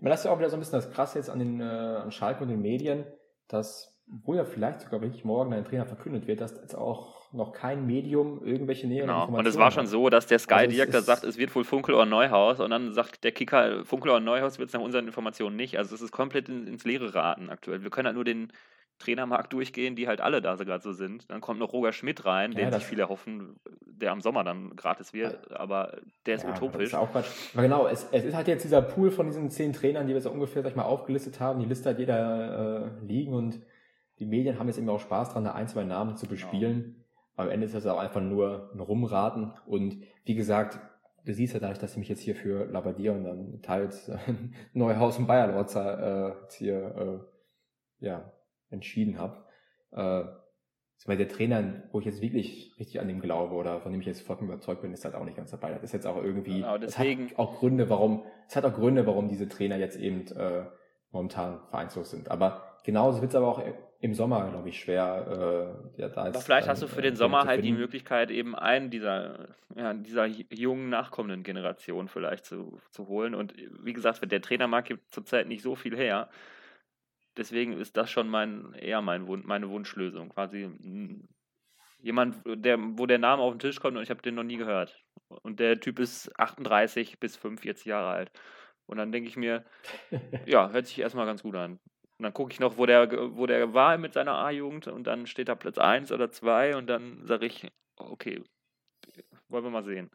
Speaker 1: das ist ja auch wieder so ein bisschen das Krasse jetzt an den äh, an Schalke und den Medien, dass, wo ja vielleicht sogar wirklich morgen ein Trainer verkündet wird, dass jetzt auch noch kein Medium irgendwelche näheren
Speaker 2: genau. Informationen Und es war schon so, dass der Sky-Direktor also sagt, es wird wohl Funkel oder Neuhaus und dann sagt der Kicker, Funkel oder Neuhaus wird es nach unseren Informationen nicht. Also es ist komplett in, ins Leere raten aktuell. Wir können halt nur den Trainermarkt durchgehen, die halt alle da sogar so sind. Dann kommt noch Roger Schmidt rein, ja, den sich viele hoffen, der am Sommer dann gratis wird, aber der ist ja, utopisch. Ist
Speaker 1: auch Quatsch. Aber genau, es, es, ist halt jetzt dieser Pool von diesen zehn Trainern, die wir so ungefähr, sag ich mal, aufgelistet haben. Die Liste hat jeder äh, liegen und die Medien haben jetzt eben auch Spaß dran, da ein, zwei Namen zu bespielen. Am Ende ist das auch einfach nur ein Rumraten. Und wie gesagt, du siehst ja dadurch, dass ich mich jetzt hier für Labadier und dann teils äh, Neuhaus und Bayerlords äh, hier äh, ja, entschieden habe. Äh, weil der Trainer, wo ich jetzt wirklich richtig an dem glaube oder von dem ich jetzt vollkommen überzeugt bin, ist halt auch nicht ganz dabei. Das ist jetzt auch irgendwie,
Speaker 2: genau, deswegen,
Speaker 1: es hat auch Gründe, warum, es hat auch Gründe, warum diese Trainer jetzt eben äh, momentan vereinslos sind. Aber genauso wird es aber auch im Sommer, glaube ich, schwer. Äh, ja,
Speaker 2: da Aber vielleicht hast du für den Sommer halt die Möglichkeit, eben einen dieser, ja, dieser jungen nachkommenden Generation vielleicht zu, zu holen. Und wie gesagt, der Trainermarkt gibt zurzeit nicht so viel her. Deswegen ist das schon mein, eher mein Wun meine Wunschlösung. Quasi hm, jemand, der, wo der Name auf den Tisch kommt und ich habe den noch nie gehört. Und der Typ ist 38 bis 45 Jahre alt. Und dann denke ich mir, ja, hört sich erstmal ganz gut an. Und dann gucke ich noch, wo der, wo der war mit seiner A-Jugend und dann steht da Platz 1 oder 2 und dann sage ich, okay, wollen wir mal sehen.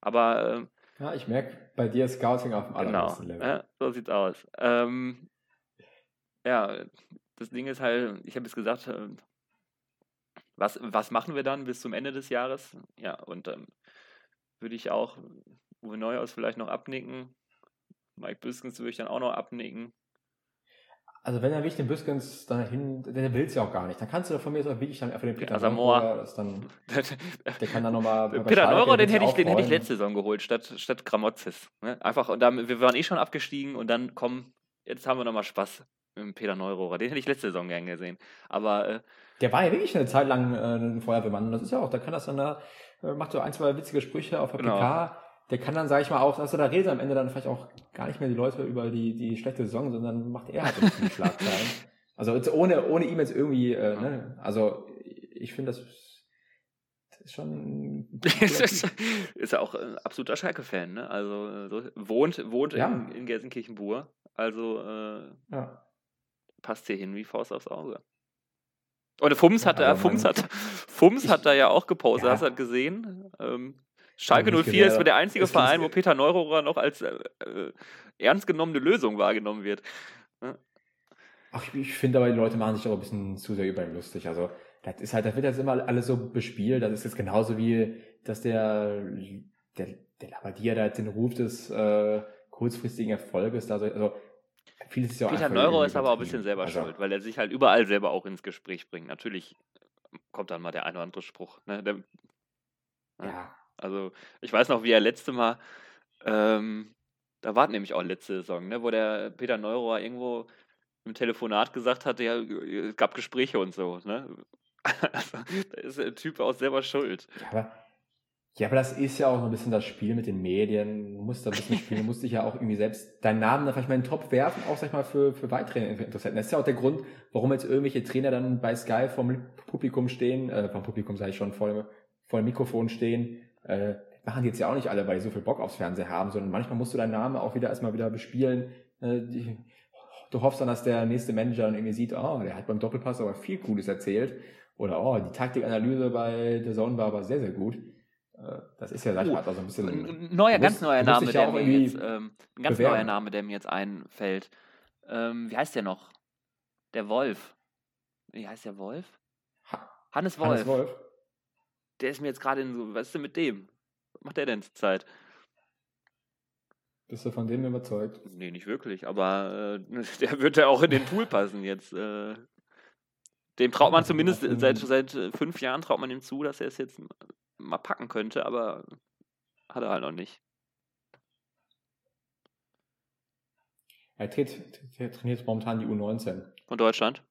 Speaker 2: Aber ähm,
Speaker 1: ja, ich merke bei dir Scouting auf dem
Speaker 2: genau, allerbesten Level. Ja, so sieht's aus. Ähm, ja, das Ding ist halt, ich habe jetzt gesagt, äh, was, was machen wir dann bis zum Ende des Jahres? Ja, und ähm, würde ich auch Uwe Neuhaus vielleicht noch abnicken. Mike Biskens würde ich dann auch noch abnicken.
Speaker 1: Also wenn er wirklich den Büskens dahin, der will es ja auch gar nicht. Dann kannst du da von mir so wirklich dann einfach den
Speaker 2: Peter Neurer,
Speaker 1: dann, der kann dann nochmal.
Speaker 2: Peter Neurer, den hätte ich, den hätte ich letzte Saison geholt statt statt Gramozis. Ne? Einfach und dann, wir waren eh schon abgestiegen und dann komm, jetzt haben wir nochmal Spaß mit Peter Neurohrer. Den hätte ich letzte Saison gern gesehen. Aber äh,
Speaker 1: der war ja wirklich eine Zeit lang äh, ein Feuerwehrmann. Und das ist ja auch, da kann das dann da, äh, macht so ein, zwei witzige Sprüche auf der genau. PK der kann dann, sage ich mal, auch, also da redet am Ende dann vielleicht auch gar nicht mehr die Leute über die, die schlechte Saison, sondern macht er halt ein bisschen Schlagzeilen. Also jetzt ohne, ohne ihm jetzt irgendwie, äh, ne, also ich finde das, das ist schon.
Speaker 2: ist, ist ja auch ein absoluter Schalke-Fan, ne? Also äh, so, wohnt, wohnt ja. in, in Gelsenkirchen-Bur. Also äh, ja. passt hier hin wie Faust aufs Auge. Und Fums hat ja, Fums hat Fums hat da ja auch gepostet, ja. hast du das gesehen? Ähm, Schalke 04 ist der einzige Verein, wo Peter Neurohrer noch als äh, äh, ernst genommene Lösung wahrgenommen wird. Ja.
Speaker 1: Ach, ich, ich finde aber, die Leute machen sich auch ein bisschen zu sehr über ihn lustig. Also, das ist halt, das wird jetzt immer alles so bespielt. Das ist jetzt genauso wie, dass der, der, der Labadia da jetzt den Ruf des äh, kurzfristigen Erfolges da so, also,
Speaker 2: vieles ist ja Peter Neuro ist aber auch ein bisschen selber also, schuld, weil er sich halt überall selber auch ins Gespräch bringt. Natürlich kommt dann mal der ein oder andere Spruch. Ne? Der, ja. Also, ich weiß noch, wie er letzte Mal, ähm, da war nämlich auch letzte Saison, ne, wo der Peter Neurohr irgendwo im Telefonat gesagt hat, ja, es gab Gespräche und so, ne? Also, da ist der Typ auch selber schuld.
Speaker 1: Ja, aber, ja, aber das ist ja auch so ein bisschen das Spiel mit den Medien. Du musst da ein bisschen spielen, du musst dich ja auch irgendwie selbst deinen Namen dann vielleicht mal in den Top werfen, auch sag ich mal für, für weitere Interessenten. Das ist ja auch der Grund, warum jetzt irgendwelche Trainer dann bei Sky vom Publikum stehen, äh, vom Publikum sage ich schon, vor vor dem Mikrofon stehen äh, machen die jetzt ja auch nicht alle, weil die so viel Bock aufs Fernsehen haben, sondern manchmal musst du deinen Namen auch wieder erstmal wieder bespielen. Äh, die, du hoffst dann, dass der nächste Manager dann irgendwie sieht, oh, der hat beim Doppelpass aber viel Cooles erzählt. Oder, oh, die Taktikanalyse bei der Zone war aber sehr, sehr gut. Äh, das ist ja, ich
Speaker 2: Oh,
Speaker 1: also ein bisschen.
Speaker 2: Ein neuer, ganz neuer Name,
Speaker 1: ja
Speaker 2: der mir jetzt, ähm, ein ganz
Speaker 1: bewerben.
Speaker 2: neuer Name, der mir jetzt einfällt. Ähm, wie heißt der noch? Der Wolf. Wie heißt der Wolf?
Speaker 1: Ha-
Speaker 2: Hannes Wolf.
Speaker 1: Hannes Wolf.
Speaker 2: Der ist mir jetzt gerade in so, was ist denn mit dem? Was macht der denn zur Zeit?
Speaker 1: Bist du von dem überzeugt?
Speaker 2: Nee, nicht wirklich, aber äh, der wird ja auch in den Pool passen jetzt. Äh, dem traut man zumindest
Speaker 1: auf jeden-
Speaker 2: seit, seit äh, fünf Jahren traut man ihm zu, dass er es jetzt mal packen könnte, aber hat er halt noch nicht.
Speaker 1: Er er trainiert momentan die U19.
Speaker 2: Von Deutschland.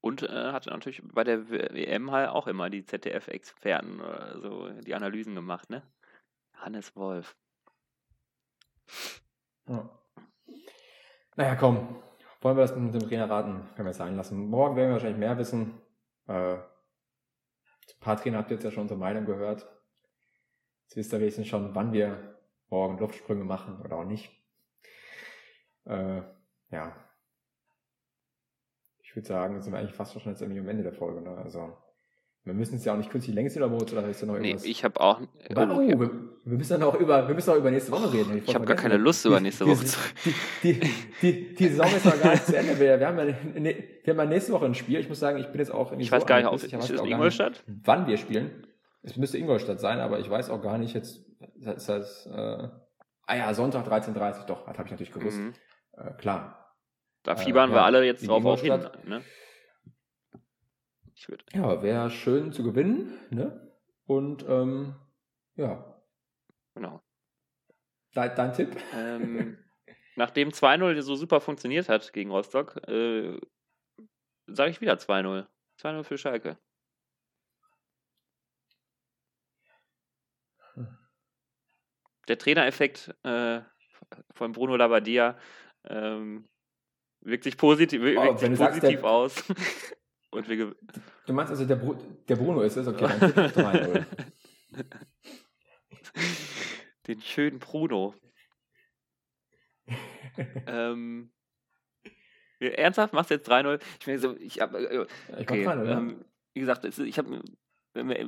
Speaker 2: Und äh, hat natürlich bei der WM halt auch immer die ZDF-Experten äh, so die Analysen gemacht, ne? Hannes Wolf.
Speaker 1: ja. Naja, komm. Wollen wir das mit dem Trainer raten? Können wir es sein lassen. Morgen werden wir wahrscheinlich mehr wissen. Äh, ein paar Trainer habt ihr jetzt ja schon unsere Meinung gehört. Jetzt wisst ihr wenigstens schon, wann wir morgen Luftsprünge machen oder auch nicht. Äh, ja. Ich würde sagen, sind wir eigentlich fast schon jetzt irgendwie am Ende der Folge. Ne? Also, wir müssen es ja auch nicht künstlich längst oder Moritz, oder ist da noch
Speaker 2: Nee,
Speaker 1: irgendwas?
Speaker 2: ich habe auch. Oh,
Speaker 1: oh,
Speaker 2: ja.
Speaker 1: wir, wir müssen dann auch über, wir müssen auch über nächste Woche reden.
Speaker 2: Ich habe gar keine Lust, über nächste Woche zu
Speaker 1: die, die, die, die Saison ist noch gar nicht zu Ende. Wir, wir, haben ja, ne, wir haben ja nächste Woche ein Spiel. Ich muss sagen, ich bin jetzt auch irgendwie
Speaker 2: Ich weiß
Speaker 1: so
Speaker 2: gar nicht, ob
Speaker 1: Ich
Speaker 2: ist
Speaker 1: weiß
Speaker 2: es Ingolstadt?
Speaker 1: Nicht, wann wir spielen. Es müsste Ingolstadt sein, aber ich weiß auch gar nicht jetzt. Das heißt, äh, ah ja, Sonntag 13.30 doch, das habe ich natürlich gewusst.
Speaker 2: Mhm.
Speaker 1: Äh, klar.
Speaker 2: Da
Speaker 1: Äh,
Speaker 2: fiebern wir
Speaker 1: ja,
Speaker 2: alle jetzt drauf auch hin. Ne?
Speaker 1: Ja, wäre schön zu gewinnen, ne? Und ähm, ja,
Speaker 2: Genau.
Speaker 1: dein, dein Tipp?
Speaker 2: Ähm, nachdem 2-0 so super funktioniert hat gegen Rostock, äh, sage ich wieder 2-0. 2-0 für Schalke.
Speaker 1: Hm.
Speaker 2: Der Trainereffekt äh, von Bruno Labbadia ähm, wirkt sich positiv, wirkt
Speaker 1: Oh,
Speaker 2: sich
Speaker 1: du sagst,
Speaker 2: positiv
Speaker 1: der-
Speaker 2: aus. Und wir
Speaker 1: Du meinst also, der, Bru der Bruno ist es? Okay, dann Tipp ist 3-0.
Speaker 2: Den schönen Bruno. ähm, ernsthaft, machst du jetzt 3-0? Ich meine, so, ich habe äh,
Speaker 1: Ich
Speaker 2: Okay,
Speaker 1: mach 3-0, ja.
Speaker 2: ähm, wie gesagt, ich habe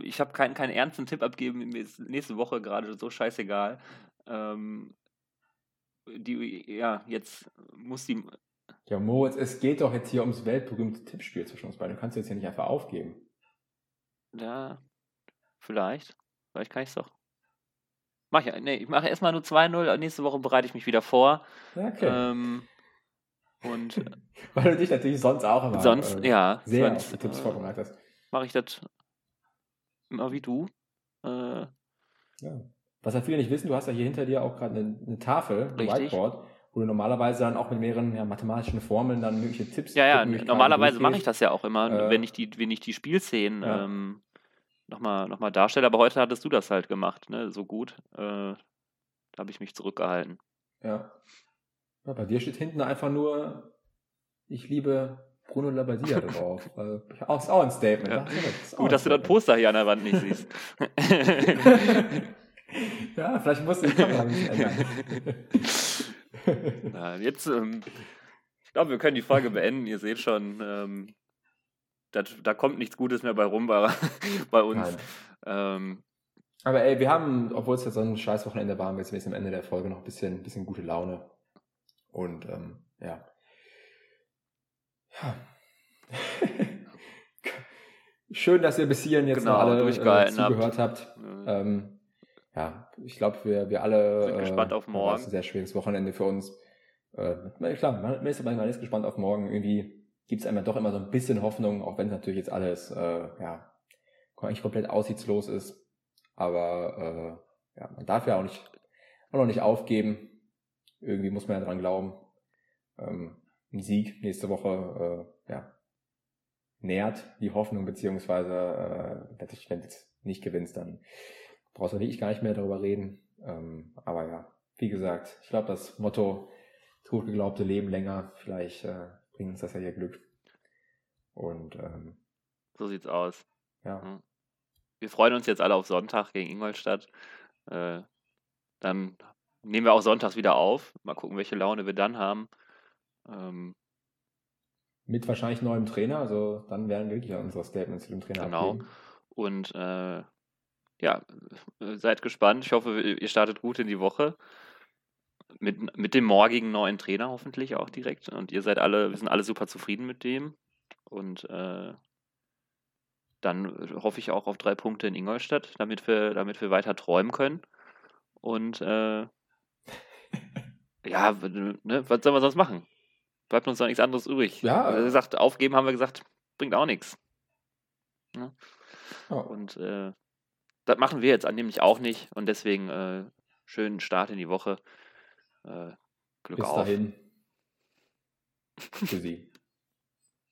Speaker 2: ich hab keinen, keinen ernsten Tipp abgeben. Mir ist nächste Woche gerade so scheißegal. Ähm, die, ja, jetzt muss die.
Speaker 1: Ja, Moritz, es geht doch jetzt hier ums weltberühmte Tippspiel zwischen uns beiden. Du kannst jetzt hier nicht einfach aufgeben.
Speaker 2: Ja, vielleicht. Vielleicht kann ich es doch. Mach ich, nee, ich mache erstmal nur 2-0. Nächste Woche bereite ich mich wieder vor.
Speaker 1: Okay.
Speaker 2: Ähm, und
Speaker 1: Weil du dich natürlich sonst auch immer
Speaker 2: sonst,
Speaker 1: äh,
Speaker 2: ja,
Speaker 1: sehr
Speaker 2: sonst
Speaker 1: auf die Tipps
Speaker 2: äh,
Speaker 1: vorbereitet hast.
Speaker 2: mache ich das immer wie du. Äh,
Speaker 1: Ja. Was ja viele nicht wissen, du hast ja hier hinter dir auch gerade eine, eine Tafel, ein. Whiteboard, wo du normalerweise dann auch mit mehreren ja, mathematischen Formeln dann mögliche Tipps
Speaker 2: Ja, ja, normalerweise mache ich das ja auch immer,
Speaker 1: Äh,
Speaker 2: wenn ich die, wenn ich die Spielszenen
Speaker 1: Ja.
Speaker 2: ähm, nochmal noch mal darstelle, aber heute hattest du das halt gemacht, ne? So gut. Äh, da habe ich mich zurückgehalten.
Speaker 1: Ja. ja. Bei dir steht hinten einfach nur, ich liebe Bruno Labbadia drauf. äh, auch, ist auch ein Statement.
Speaker 2: Ja.
Speaker 1: Ja, das
Speaker 2: Gut, dass du das
Speaker 1: Statement.
Speaker 2: Poster hier an der Wand nicht siehst.
Speaker 1: ja, vielleicht musst du die Kamera ein bisschen ändern.
Speaker 2: Na, jetzt, ähm, ich glaube, wir können die Folge beenden. Ihr seht schon, ähm, das, da kommt nichts Gutes mehr bei rum bei, bei uns.
Speaker 1: Nein.
Speaker 2: Ähm,
Speaker 1: Aber ey, wir haben, obwohl es jetzt so ein scheiß Wochenende war, wir jetzt am Ende der Folge noch ein bisschen, bisschen gute Laune. Und ähm, ja. Ja. Schön, dass ihr bis hierhin jetzt
Speaker 2: Genau,
Speaker 1: noch alle äh,
Speaker 2: durchgehalten habt.
Speaker 1: zugehört habt.
Speaker 2: äh,
Speaker 1: Ähm, ja, ich glaube, wir, wir alle
Speaker 2: Sind gespannt auf morgen.
Speaker 1: Das ist ein sehr schwieriges Wochenende für uns. Äh, klar, man, ist aber man ist gespannt auf morgen. Irgendwie gibt es einmal doch immer so ein bisschen Hoffnung, auch wenn es natürlich jetzt alles äh, ja eigentlich komplett aussichtslos ist. Aber äh, ja, man darf ja auch nicht auch noch nicht aufgeben. Irgendwie muss man ja dran glauben. Ähm, ein Sieg nächste Woche äh, ja, nährt die Hoffnung, beziehungsweise äh, wenn du wenn du jetzt nicht gewinnst, dann brauchst du wirklich gar nicht mehr darüber reden. Ähm, aber ja, wie gesagt, ich glaube, das Motto totgeglaubte Leben länger, vielleicht äh, bringt uns das ja hier Glück. Und ähm,
Speaker 2: so sieht's aus.
Speaker 1: ja,
Speaker 2: Mhm. Wir freuen uns jetzt alle auf Sonntag gegen Ingolstadt. Äh, dann nehmen wir auch sonntags wieder auf. Mal gucken, welche Laune wir dann haben. Ähm,
Speaker 1: mit wahrscheinlich neuem Trainer, also dann werden wir wirklich unsere Statements zu dem Trainer
Speaker 2: Genau.
Speaker 1: abgeben.
Speaker 2: Und äh, ja, seid gespannt. Ich hoffe, ihr startet gut in die Woche. Mit, mit dem morgigen neuen Trainer hoffentlich auch direkt. Und ihr seid alle, wir sind alle super zufrieden mit dem. Und äh, dann hoffe ich auch auf drei Punkte in Ingolstadt, damit wir, damit wir weiter träumen können. Und äh, ja, ne, was sollen wir sonst machen? Bleibt uns doch nichts anderes übrig.
Speaker 1: Ja.
Speaker 2: Also gesagt, aufgeben haben wir gesagt, bringt auch nichts. Ne?
Speaker 1: Ja.
Speaker 2: Und äh, das machen wir jetzt nämlich auch nicht. Und deswegen äh, schönen Start in die Woche. Äh, Glück
Speaker 1: Bis
Speaker 2: auf.
Speaker 1: dahin. Für Sie.